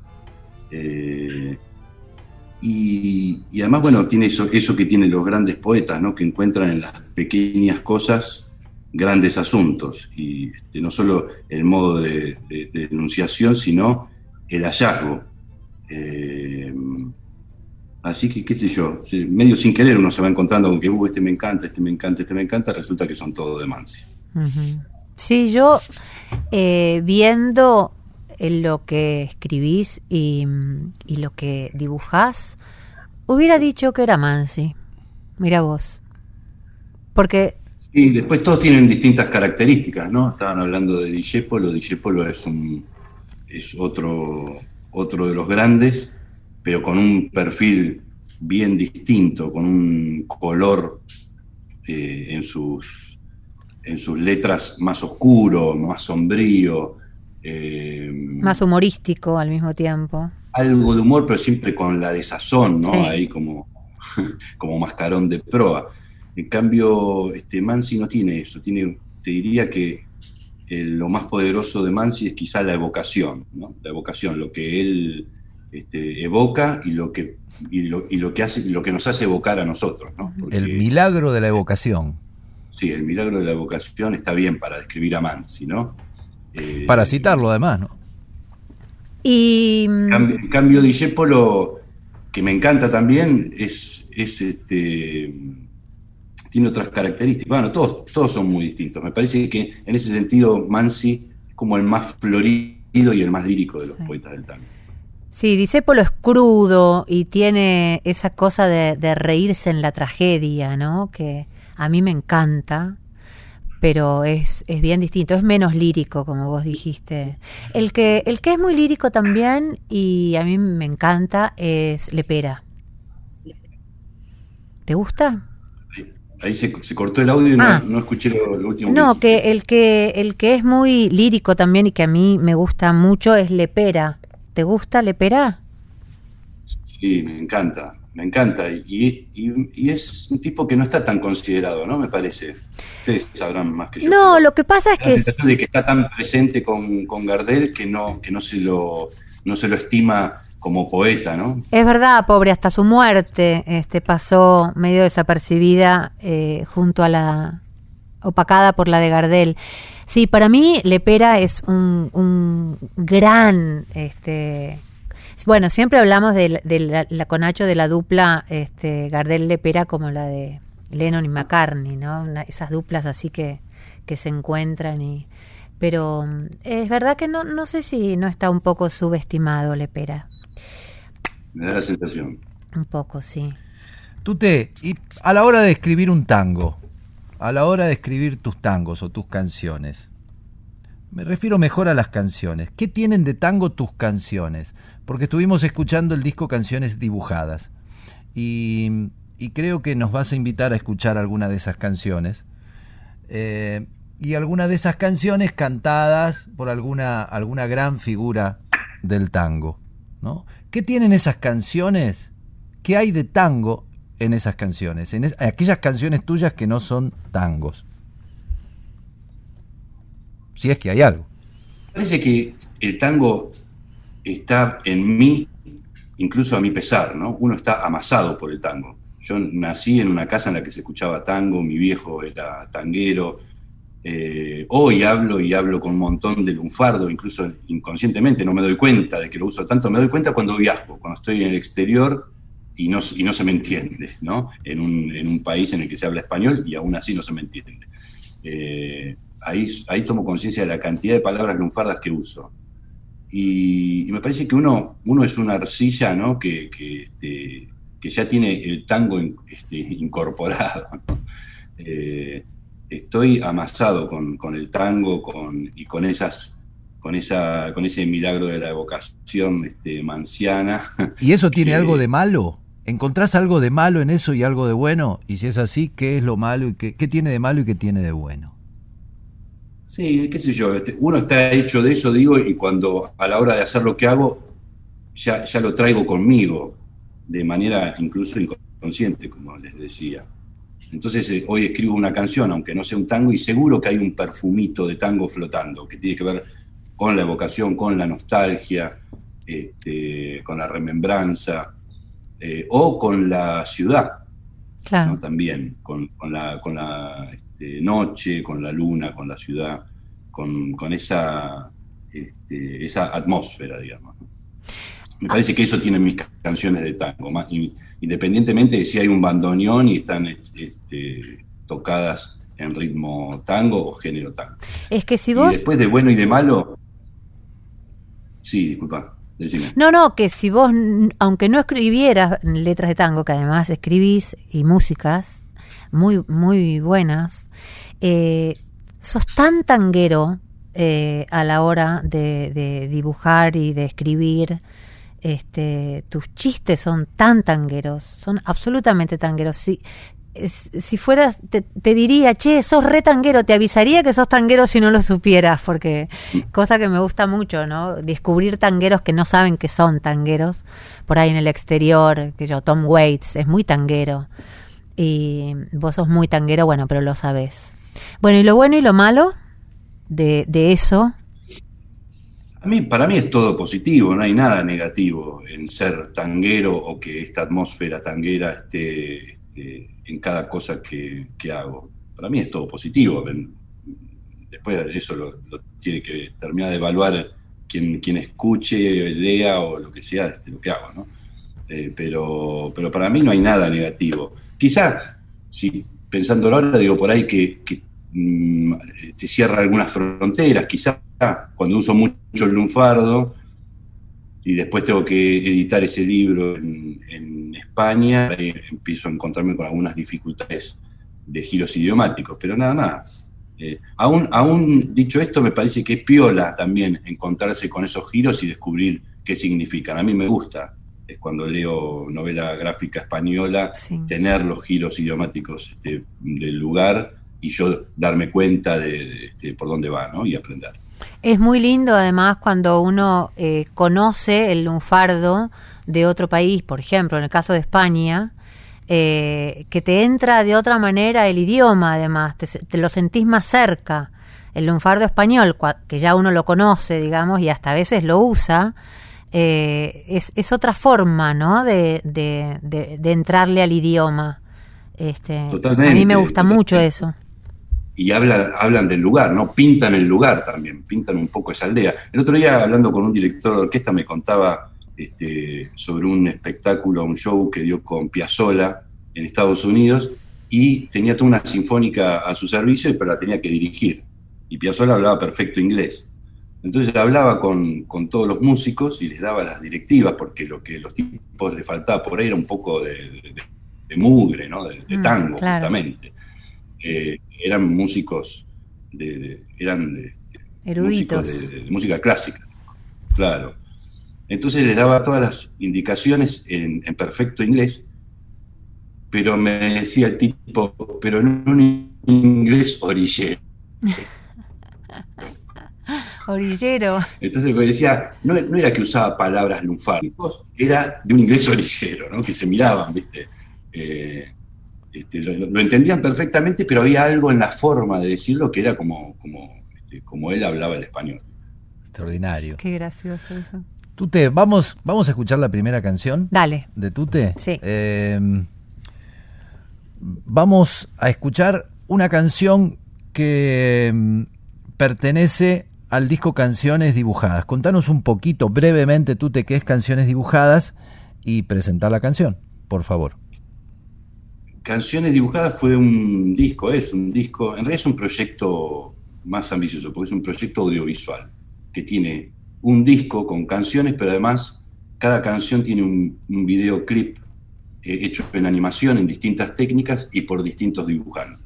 Eh, y, además, bueno, tiene eso, eso que tienen los grandes poetas, ¿no? que encuentran en las pequeñas cosas grandes asuntos. Y este, no solo el modo de, de- enunciación, sino el hallazgo. Eh, así que, qué sé yo, medio sin querer uno se va encontrando con que, uh, este me encanta, este me encanta, este me encanta, resulta que son todos de Mansi. Sí, yo eh, viendo lo que escribís y, lo que dibujás, hubiera dicho que era Mansi. Mira vos. Porque y después todos tienen distintas características, ¿no? Estaban hablando de Dijépolo, Dijépolo es un es otro, otro de los grandes, pero con un perfil bien distinto, con un color eh, en, sus, en sus letras más oscuro, más sombrío. Eh, más humorístico al mismo tiempo. Algo de humor, pero siempre con la desazón, ¿no? Ahí como, como mascarón de proa. En cambio, este, Mansi no tiene eso, tiene, te diría que eh, lo más poderoso de Mansi es quizá la evocación, ¿no? la evocación, lo que él este, evoca y lo que, y lo, que hace, lo que nos hace evocar a nosotros. ¿no? el milagro de la evocación. Sí, el milagro de la evocación está bien para describir a Mansi, ¿no? Eh, para citarlo además, ¿no? Y... En cambio, Dijépolo, que me encanta también, es, es este tiene otras características. Bueno, todos, todos son muy distintos. Me parece que en ese sentido Mansi es como el más florido y el más lírico de los poetas del tango. Sí, Disépolo es crudo y tiene esa cosa de, reírse en la tragedia, ¿no? Que a mí me encanta, pero es, es, bien distinto, es menos lírico, como vos dijiste. El que, el que es muy lírico también, y a mí me encanta, es Lepera. ¿Te gusta? Ahí se, cortó el audio y no, ah. escuché lo, último. No, que, el que el que es muy lírico también y que a mí me gusta mucho es Lepera. ¿Te gusta Lepera? Sí, me encanta, me encanta. Y, es un tipo que no está tan considerado, ¿no? Me parece. Ustedes sabrán más que yo. No, lo que pasa es que... de que está tan presente con, con Gardel que no, que no se lo, no se lo estima como poeta, ¿no? Es verdad, pobre, hasta su muerte este, pasó medio desapercibida eh, junto a la opacada por la de Gardel. Sí, para mí Lepera es un, gran, este, bueno, siempre hablamos de, la, conacho de la dupla este, Gardel-Lepera como la de Lennon y McCartney, ¿no? esas duplas así que, que se encuentran y... Pero mm, es verdad que no, no sé si no está un poco subestimado Lepera. Me da la sensación. Un poco, sí. Tute, y a la hora de escribir un tango, a la hora de escribir tus tangos o tus canciones, me refiero mejor a las canciones. ¿Qué tienen de tango tus canciones? Porque estuvimos escuchando el disco Canciones Dibujadas. Y, creo que nos vas a invitar a escuchar alguna de esas canciones. Eh, y alguna de esas canciones cantadas por alguna, alguna gran figura del tango. ¿no? ¿Qué tienen esas canciones? ¿Qué hay de tango en esas canciones? En aquellas canciones tuyas que no son tangos. Si es que hay algo. Parece que el tango está en mí, incluso a mi pesar, ¿no? Uno está amasado por el tango. Yo nací en una casa en la que se escuchaba tango, mi viejo era tanguero, eh, hoy hablo y hablo con un montón de lunfardo, incluso inconscientemente no me doy cuenta de que lo uso tanto, me doy cuenta cuando viajo, cuando estoy en el exterior y no, y no se me entiende, ¿no? En un, país en el que se habla español y aún así no se me entiende. Eh, ahí, ahí tomo conciencia de la cantidad de palabras lunfardas que uso. Y, me parece que uno, uno es una arcilla ¿no? que, que, este, ya tiene el tango este, incorporado. Eh, estoy amasado con, el tango con, y con esas con esa con ese milagro de la evocación este, manciana. ¿Y eso tiene algo de malo? ¿Encontrás algo de malo en eso y algo de bueno? Y si es así, ¿qué es lo malo y qué, tiene de malo y qué tiene de bueno? Sí, qué sé yo, este, uno está hecho de eso, digo, y cuando a la hora de hacer lo que hago, ya, ya lo traigo conmigo, de manera incluso inconsciente, como les decía. Entonces eh, hoy escribo una canción, aunque no sea un tango, y seguro que hay un perfumito de tango flotando, que tiene que ver con la evocación, con la nostalgia, este, con la remembranza, eh, o con la ciudad. Claro. También, con, la, con la este, noche, con la luna, con la ciudad, con, esa, este, esa atmósfera, digamos. Me parece que eso tienen mis canciones de tango, más, independientemente de si hay un bandoneón y están este, tocadas en ritmo tango o género tango. Es que si vos... Y después de bueno y de malo... Sí, disculpa. Decime. No, no, que si vos, aunque no escribieras letras de tango, que además escribís y músicas muy, muy buenas, eh, sos tan tanguero eh, a la hora de, dibujar y de escribir. Este, tus chistes son tan tangueros, son absolutamente tangueros. Si, si fueras, te, diría, che, sos re tanguero, te avisaría que sos tanguero si no lo supieras, porque cosa que me gusta mucho, ¿no? Descubrir tangueros que no saben que son tangueros, por ahí en el exterior, que yo, Tom Waits es muy tanguero, y vos sos muy tanguero, bueno, pero lo sabes. Bueno, y lo bueno y lo malo de, de eso. A mí, para mí es todo positivo, no hay nada negativo en ser tanguero o que esta atmósfera tanguera esté, en cada cosa que, hago. Para mí es todo positivo. Después eso lo, tiene que terminar de evaluar quien, quien escuche, lea o lo que sea este, lo que hago, ¿no? Eh, pero, pero para mí no hay nada negativo. Quizá, si pensándolo ahora, digo por ahí que Mm, te cierra algunas fronteras, quizá cuando uso mucho el lunfardo y después tengo que editar ese libro en, España, empiezo a encontrarme con algunas dificultades de giros idiomáticos, pero nada más. Eh, aún, aún dicho esto, me parece que es piola también encontrarse con esos giros y descubrir qué significan. A mí me gusta, es cuando leo novela gráfica española, tener los giros idiomáticos este, del lugar y yo darme cuenta de, este, por dónde va ¿no? y aprender. Es muy lindo además cuando uno eh, conoce el lunfardo de otro país, por ejemplo, en el caso de España, eh, que te entra de otra manera el idioma además, te, lo sentís más cerca. El lunfardo español, que ya uno lo conoce, digamos, y hasta a veces lo usa, eh, es, es, otra forma, ¿no? De, de, de, entrarle al idioma. Este, Totalmente. A mí me gusta mucho eso y habla, hablan del lugar, ¿no? Pintan el lugar también, pintan un poco esa aldea. El otro día, hablando con un director de orquesta, me contaba este, sobre un espectáculo, un show que dio con Piazzolla en Estados Unidos y tenía toda una sinfónica a su servicio, pero la tenía que dirigir. Y Piazzolla hablaba perfecto inglés. Entonces hablaba con, con, todos los músicos y les daba las directivas, porque lo que los tipos le faltaba por ahí era un poco de, mugre, ¿no? de, mm, tango, justamente. Eh, eran músicos de, eran de, eruditos de, música clásica, claro. Entonces les daba todas las indicaciones en, perfecto inglés, pero me decía el tipo, pero en un inglés orillero. orillero. Entonces me decía, no, era que usaba palabras lunfáricos, era de un inglés orillero, ¿no? que se miraban, ¿viste? Eh, este, lo, entendían perfectamente, pero había algo en la forma de decirlo que era como, como, este, como él hablaba el español. Extraordinario. Qué gracioso eso. Tute, vamos, vamos a escuchar la primera canción. Dale. De Tute. Sí. Eh, vamos a escuchar una canción que mm, pertenece al disco Canciones Dibujadas. Contanos un poquito, brevemente, Tute, qué es Canciones Dibujadas y presentar la canción, por favor. Canciones Dibujadas fue un disco, es un disco, en realidad es un proyecto más ambicioso, porque es un proyecto audiovisual, que tiene un disco con canciones, pero además cada canción tiene un, videoclip eh, hecho en animación, en distintas técnicas y por distintos dibujantes.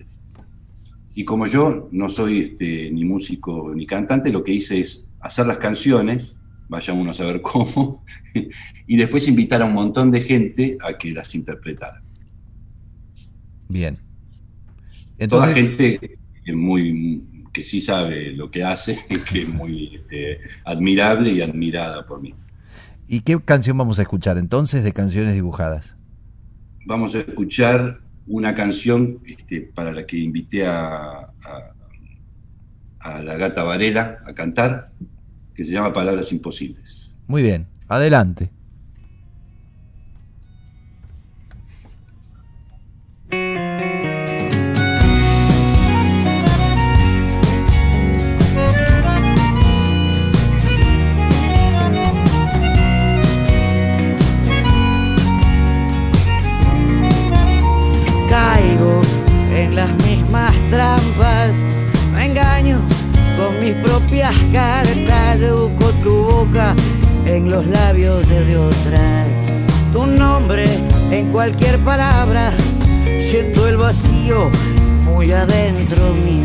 Y como yo no soy este, ni músico ni cantante, lo que hice es hacer las canciones, vayamos a saber cómo, y después invitar a un montón de gente a que las interpretara. Bien. Entonces, Toda gente que, muy, que sí sabe lo que hace, que es muy este, admirable y admirada por mí. ¿Y qué canción vamos a escuchar entonces de canciones dibujadas? Vamos a escuchar una canción este, para la que invité a, a la gata Varela a cantar, que se llama Palabras Imposibles. Muy bien, adelante. Propias cartas, busco tu boca en los labios de otras. Tu nombre en cualquier palabra, siento el vacío muy adentro mío.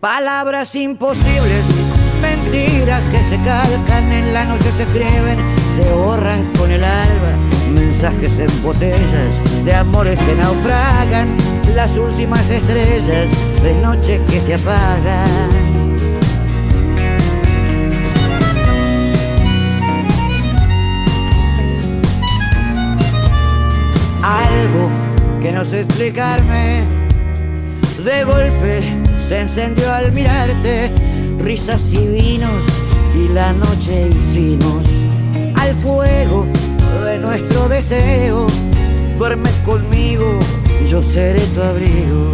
Palabras imposibles, mentiras que se calcan en la noche, se escriben, se borran con el alba. Mensajes en botellas de amores que naufragan, las últimas estrellas de noches que se apagan. algo que no sé explicarme. De golpe se encendió al mirarte, risas y vinos y la noche hicimos al fuego de nuestro deseo. Duerme conmigo, yo seré tu abrigo.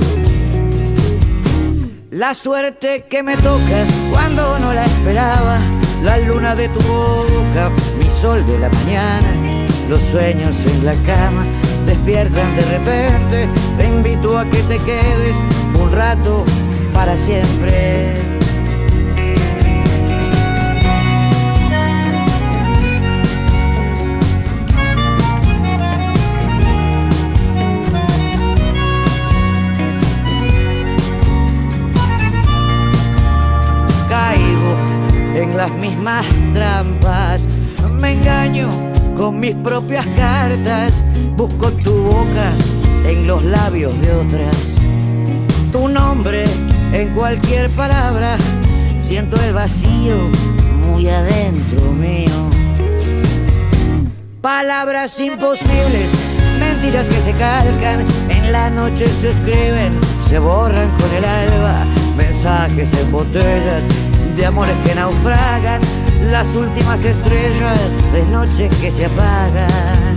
La suerte que me toca cuando no la esperaba, la luna de tu boca, mi sol de la mañana, los sueños en la cama despiertan de repente. Te invito a que te quedes un rato para siempre. Las mismas trampas, me engaño con mis propias cartas, busco tu boca en los labios de otras. Tu nombre en cualquier palabra, siento el vacío muy adentro mío. Palabras imposibles, mentiras que se calcan, en la noche se escriben, se borran con el alba, mensajes en botellas de amores que naufragan las últimas estrellas de noche que se apagan.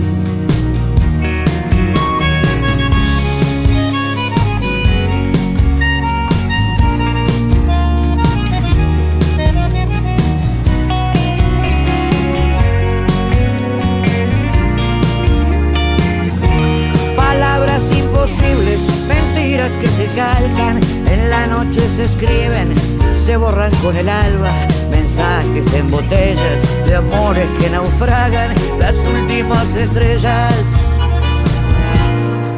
Palabras imposibles, mentiras que se calcan, en la noche se escriben, se borran con el alba mensajes en botellas de amores que naufragan las últimas estrellas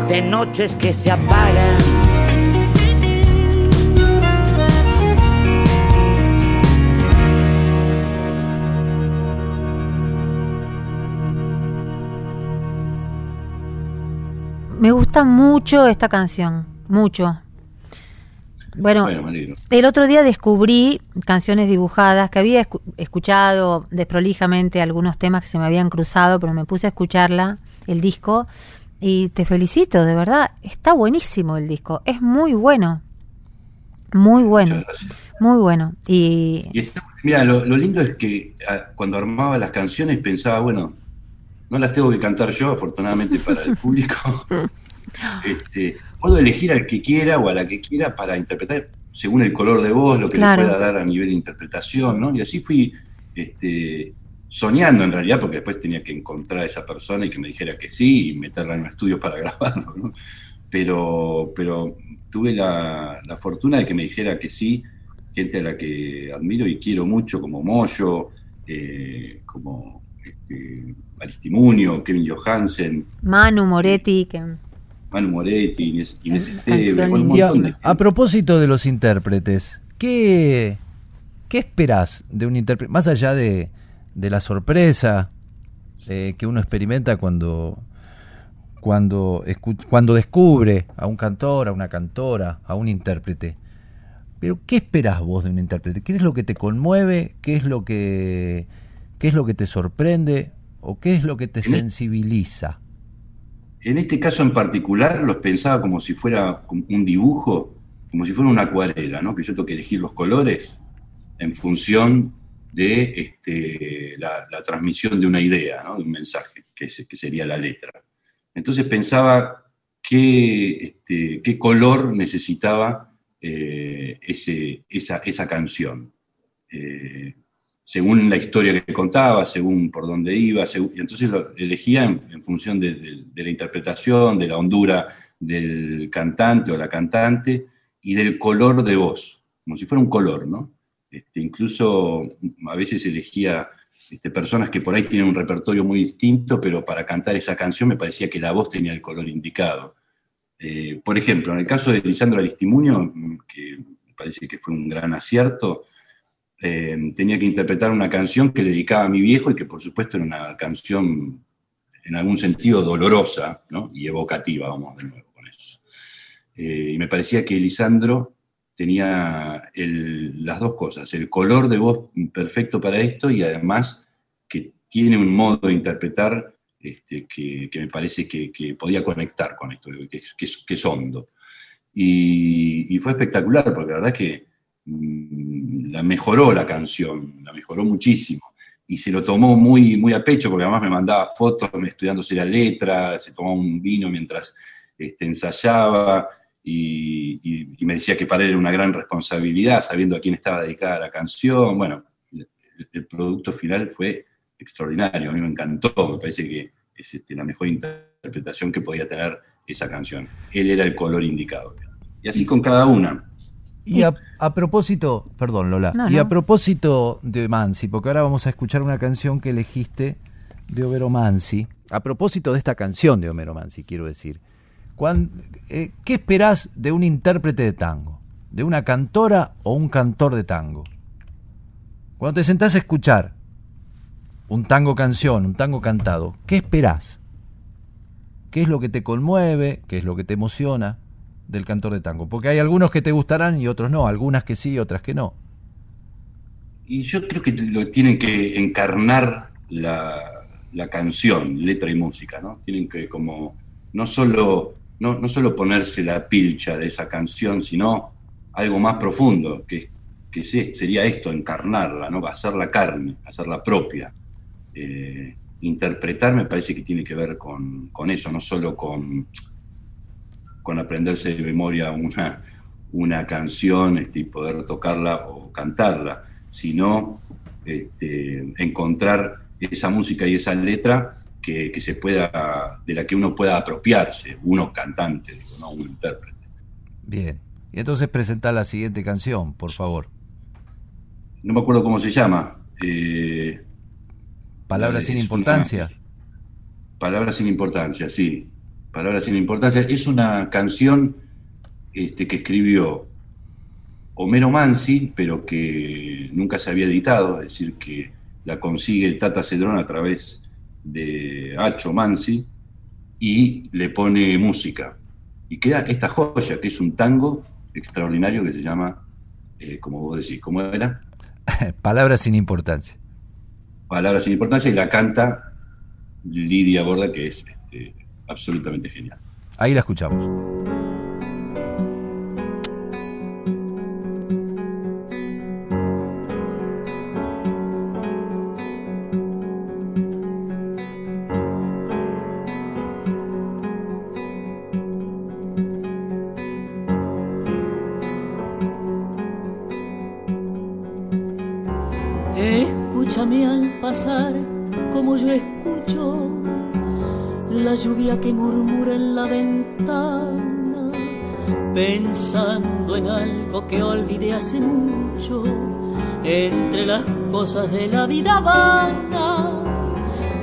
de noches que se apagan. Me gusta mucho esta canción, mucho. Bueno, el otro día descubrí canciones dibujadas que había escuchado desprolijamente algunos temas que se me habían cruzado, pero me puse a escucharla, el disco, y te felicito, de verdad, está buenísimo el disco, es muy bueno, muy bueno, muy bueno. Y, mira, lo, lindo es que ah, cuando armaba las canciones pensaba, bueno, no las tengo que cantar yo, afortunadamente para el público. este, puedo elegir al que quiera o a la que quiera para interpretar según el color de voz, lo que le pueda dar a nivel de interpretación, ¿no? Y así fui este, soñando en realidad, porque después tenía que encontrar a esa persona y que me dijera que sí y meterla en un estudio para grabarlo, ¿no? Pero, pero tuve la, fortuna de que me dijera que sí, gente a la que admiro y quiero mucho, como Moyo, eh, como este, Aristimunio, Kevin Johansen. Manu Moretti, que Manu Moretti, Inés, a, propósito de los intérpretes, ¿qué, qué esperás de un intérprete? Más allá de, la sorpresa eh, que uno experimenta cuando, cuando, cuando descubre a un cantor, a una cantora, a un intérprete. Pero, ¿qué esperás vos de un intérprete? ¿Qué es lo que te conmueve? ¿Qué es lo que, qué es lo que te sorprende? ¿O qué es lo que te sensibiliza? En este caso en particular los pensaba como si fuera un dibujo, como si fuera una acuarela, ¿no? que yo tengo que elegir los colores en función de este, la, transmisión de una idea, de un mensaje, que, sería la letra. Entonces pensaba qué, este, color necesitaba eh, esa, canción. Eh, según la historia que contaba, según por dónde iba, y entonces lo elegía en, función de, la interpretación, de la hondura del cantante o la cantante y del color de voz. como si fuera un color, ¿no? Este, incluso a veces elegía este, personas que por ahí tienen un repertorio muy distinto, pero para cantar esa canción me parecía que la voz tenía el color indicado. Eh, por ejemplo, en el caso de Lisandro Aristimuño, que me parece que fue un gran acierto, eh, tenía que interpretar una canción que le dedicaba a mi viejo y que por supuesto era una canción en algún sentido dolorosa y evocativa, vamos de nuevo con eso. Eh, y me parecía que Lisandro tenía las dos cosas, el color de voz perfecto para esto y además que tiene un modo de interpretar este, que, me parece que, podía conectar con esto, que, es hondo. Y, fue espectacular, porque la verdad es que mm, la mejoró la canción, la mejoró muchísimo. Y se lo tomó muy, muy a pecho, porque además me mandaba fotos estudiándose la letra, se tomaba un vino mientras este, ensayaba y, me decía que para él era una gran responsabilidad, sabiendo a quién estaba dedicada la canción. Bueno, el, producto final fue extraordinario, a mí me encantó, me parece que es este, la mejor interpretación que podía tener esa canción. Él era el color indicado. Y así con cada una. Y a, propósito, perdón Lola, y a propósito de Mansi, porque ahora vamos a escuchar una canción que elegiste de Homero Mansi, a propósito de esta canción de Homero Mansi, quiero decir, eh, ¿Qué esperás de un intérprete de tango? ¿De una cantora o un cantor de tango? Cuando te sentás a escuchar un tango canción, un tango cantado, ¿qué esperás? ¿Qué es lo que te conmueve? ¿Qué es lo que te emociona del cantor de tango? Porque hay algunos que te gustarán y otros no, algunas que sí, otras que no. Y yo creo que lo tienen que encarnar la, la canción, letra y música, ¿no? Tienen que como no solo no, no solo ponerse la pilcha de esa canción, sino algo más profundo, que, que sería esto, encarnarla, ¿no? hacerla carne, hacerla propia. Eh, interpretar me parece que tiene que ver con, eso, no solo con, con aprenderse de memoria una, una canción este, y poder tocarla o cantarla, sino este, encontrar esa música y esa letra que, se pueda, de la que uno pueda apropiarse, uno cantante, ¿no? un intérprete. Bien, y entonces presenta la siguiente canción, por favor. No me acuerdo cómo se llama. Eh, Palabras sin importancia. Palabras sin importancia, sí. Palabras sin importancia. Es una canción este, que escribió Homero Mansi, pero que nunca se había editado, es decir, que la consigue el Tata Cedrón a través de Hacho Mansi y le pone música. Y queda esta joya, que es un tango extraordinario que se llama, eh, como vos decís, ¿cómo era? Palabras sin importancia. Palabras sin importancia y la canta Lidia Borda, que es este, absolutamente genial. Ahí la escuchamos. Cosas de la vida vana.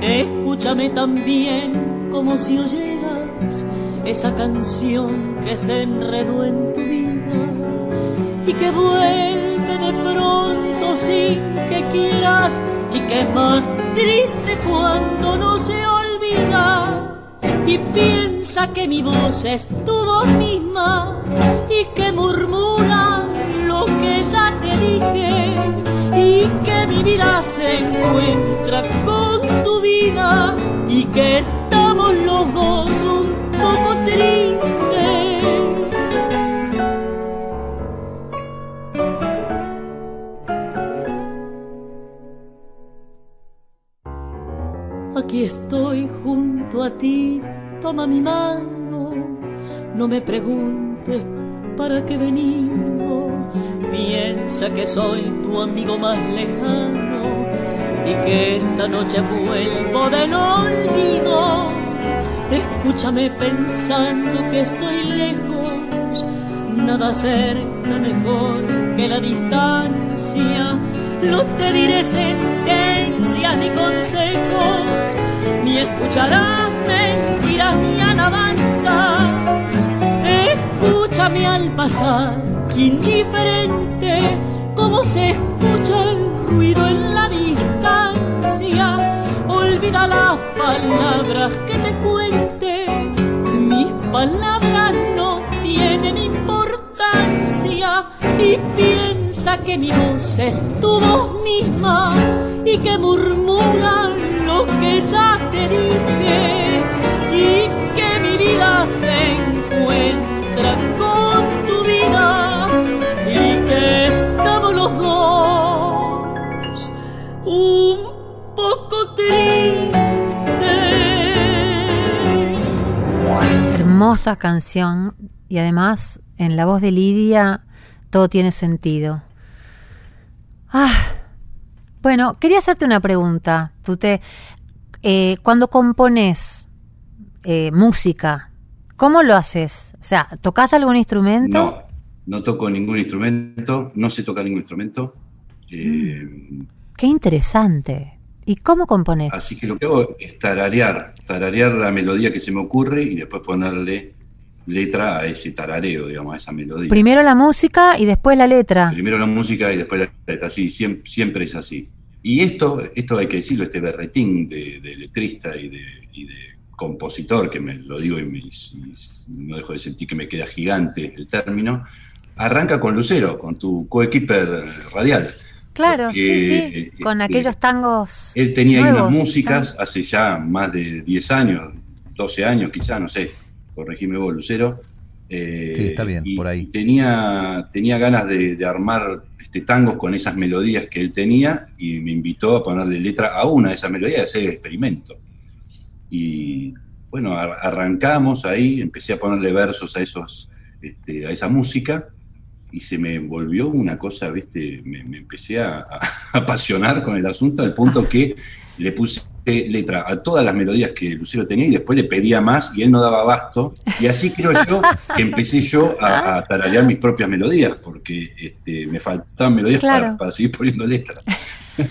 Escúchame también como si oyeras esa canción que se enredó en tu vida y que vuelve de pronto sin que quieras y que es más triste cuando no se olvida y piensa que mi voz es tu voz misma se encuentra con tu vida y que estamos los dos un poco tristes. Aquí estoy junto a ti, toma mi mano, no me preguntes para qué venido, piensa que soy tu amigo más lejano y que esta noche vuelvo del olvido. Escúchame pensando que estoy lejos, nada cerca mejor que la distancia. No te diré sentencias ni consejos, ni escucharás mentiras ni alabanzas. Escúchame al pasar, indiferente, como se escucha el ruido en la distancia. Olvida las palabras que te cuente, mis palabras no tienen importancia. Y piensa que mi voz es tu voz misma y que murmura lo que ya te dije. Y que mi vida se encuentra con tu estamos los dos un poco tristes. Hermosa canción y además en la voz de Lidia todo tiene sentido. Ah, bueno, quería hacerte una pregunta. Tú te, eh, cuando compones eh, música, ¿cómo lo haces? O sea, ¿tocas algún instrumento? No, no toco ningún instrumento, no sé tocar ningún instrumento. eh, Qué interesante. ¿Y cómo compones? Así que lo que hago es tararear, tararear la melodía que se me ocurre y después ponerle letra a ese tarareo, digamos, a esa melodía. Primero la música y después la letra. Primero la música y después la letra, sí, siempre, siempre es así. Y esto, esto hay que decirlo, este berretín de, de letrista y de, y de compositor, que me lo digo y, me- y no dejo de sentir que me queda gigante el término, arranca con Lucero, con tu coequiper radial. Claro, Porque, sí, sí. eh, Con eh, aquellos tangos. Él tenía ahí nuevos. unas músicas hace ya más de 10 años, 12 años quizá, no sé, corregime vos, Lucero. Eh, Sí, está bien, y- por ahí. tenía, tenía ganas de, de armar este, tangos con esas melodías que él tenía y me invitó a ponerle letra a una de esas melodías, a hacer el experimento. Y bueno, ar- arrancamos ahí, empecé a ponerle versos a, esos, este, a esa música y se me volvió una cosa, ¿viste? Me, me empecé a, a apasionar con el asunto al punto que le puse letra a todas las melodías que Lucero tenía y después le pedía más y él no daba abasto. Y así creo yo que empecé yo a, a tararear mis propias melodías porque este, me faltaban melodías Claro. para, para seguir poniendo letras.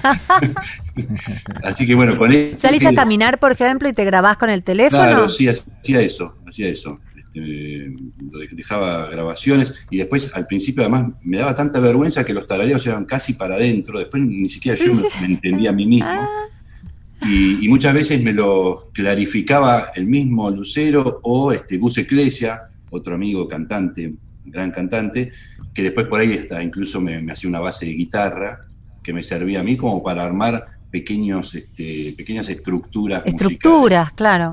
así que bueno, con eso. Salís a caminar, por ejemplo, y te grabás con el teléfono. Claro, sí, hacía eso, hacía eso. Este, de- dejaba grabaciones y después al principio además me daba tanta vergüenza que los tarareos eran casi para adentro, después ni siquiera yo me, me entendía a mí mismo. Y, y muchas veces me lo clarificaba el mismo Lucero o este, Gus Ecclesia, otro amigo cantante, gran cantante, que después por ahí hasta incluso me, me hacía una base de guitarra que me servía a mí como para armar pequeños, este, pequeñas estructuras. Estructuras, claro.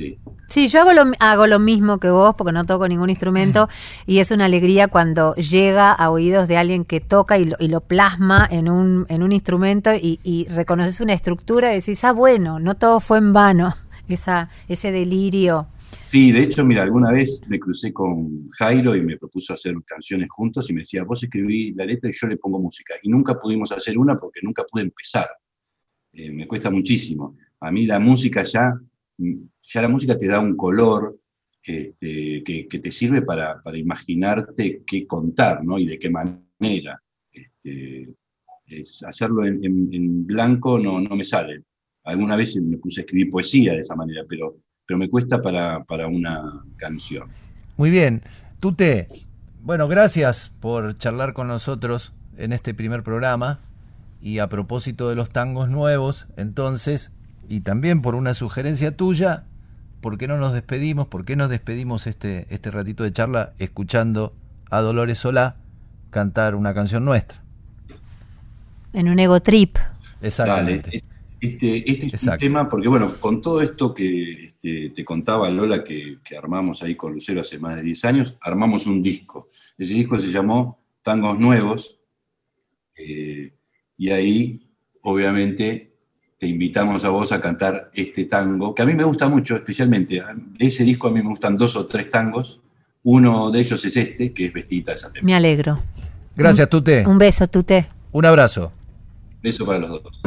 Sí. Sí, yo hago lo, hago lo mismo que vos porque no toco ningún instrumento y es una alegría cuando llega a oídos de alguien que toca y lo, y lo plasma en un, en un instrumento y, y reconoces una estructura y decís, ah, bueno, no todo fue en vano, esa, ese delirio. Sí, de hecho, mira, alguna vez me crucé con Jairo y me propuso hacer canciones juntos y me decía, vos escribí la letra y yo le pongo música. Y nunca pudimos hacer una porque nunca pude empezar. Eh, me cuesta muchísimo. A mí la música ya, ya la música te da un color que, te sirve para, imaginarte qué contar, ¿no? Y de qué manera. Este, es- hacerlo en blanco no, no me sale. Alguna vez me puse a escribir poesía de esa manera, pero, pero me cuesta para, para una canción. Muy bien. Tute, bueno, gracias por charlar con nosotros en este primer programa. Y a propósito de los tangos nuevos, entonces, y también por una sugerencia tuya, ¿por qué no nos despedimos? ¿Por qué nos despedimos este, este ratito de charla escuchando a Dolores Solá cantar una canción nuestra? En un ego trip. Exactamente. Dale. Este, este es un tema, porque bueno, con todo esto que este, te contaba Lola que, que armamos ahí con Lucero hace más de 10 años, armamos un disco. Ese disco se llamó Tangos Nuevos, eh, y ahí obviamente te invitamos a vos a cantar este tango, que a mí me gusta mucho, especialmente. De ese disco a mí me gustan dos o tres tangos. Uno de ellos es este, que es Vestita de Satén. Me alegro. Gracias, Tute. Un beso, Tute. Un abrazo. Beso para los dos.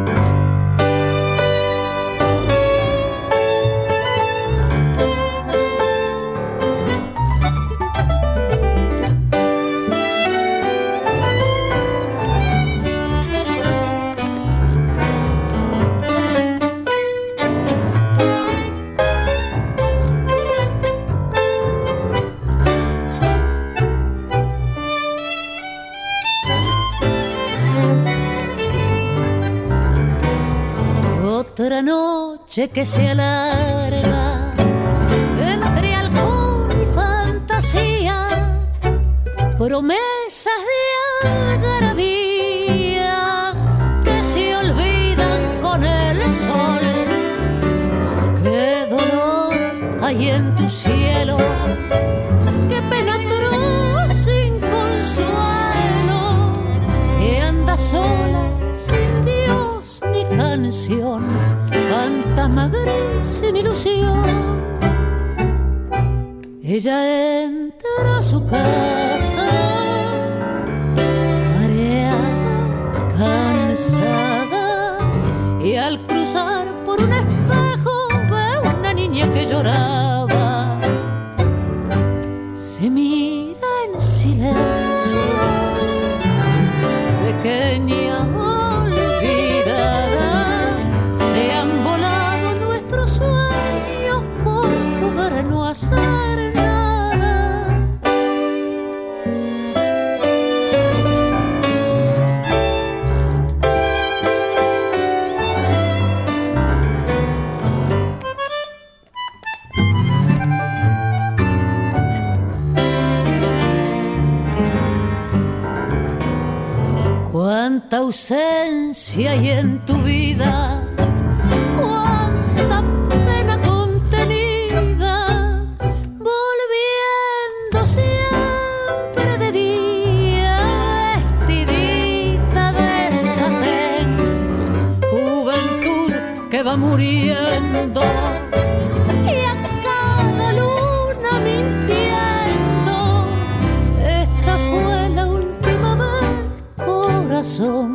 Otra noche que se alarga entre alcohol fantasía, promesas de algarabía que se olvidan con el sol. Qué dolor hay en tu cielo, qué pena sin consuelo, que anda sola sin Dios ni canción, fantasma gris sin ilusión. Ella entra a su casa, mareada, cansada, y al cruzar por un espejo ve una niña que lloraba. Cuánta ausencia hay en tu vida, cuánta pena contenida, volviendo siempre de día, vestidita de satén, juventud que va muriendo. Corazón,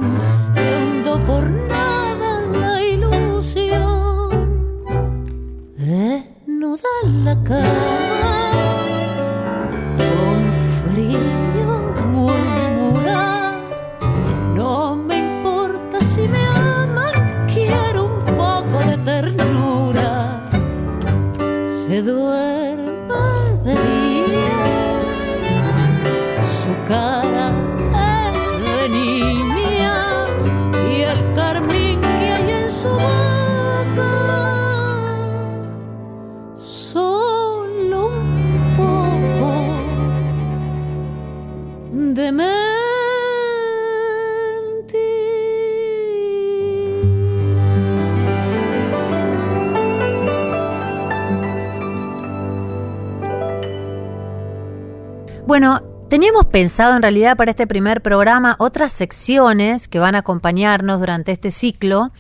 pensado en realidad para este primer programa otras secciones que van a acompañarnos durante este ciclo,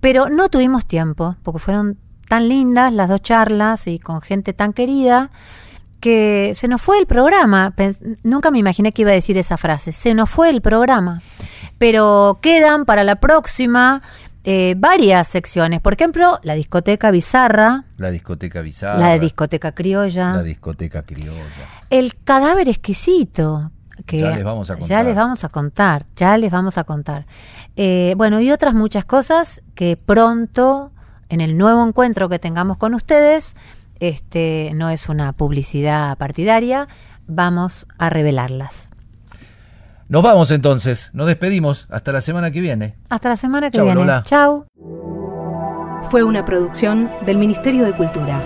pero no tuvimos tiempo, porque fueron tan lindas las dos charlas y con gente tan querida que se nos fue el programa. Nunca me imaginé que iba a decir esa frase, se nos fue el programa. Pero quedan para la próxima eh, varias secciones, por ejemplo, la discoteca bizarra, La discoteca bizarra. la discoteca criolla. La discoteca criolla. El cadáver exquisito. Que Ya les vamos a Ya contar. les vamos a contar, ya les vamos a contar. Eh, bueno, y otras muchas cosas que pronto, en el nuevo encuentro que tengamos con ustedes, este no es una publicidad partidaria, vamos a revelarlas. Nos vamos entonces, nos despedimos. Hasta la semana que viene. Hasta la semana que Chau, viene. Lola. Chau. Fue una producción del Ministerio de Cultura.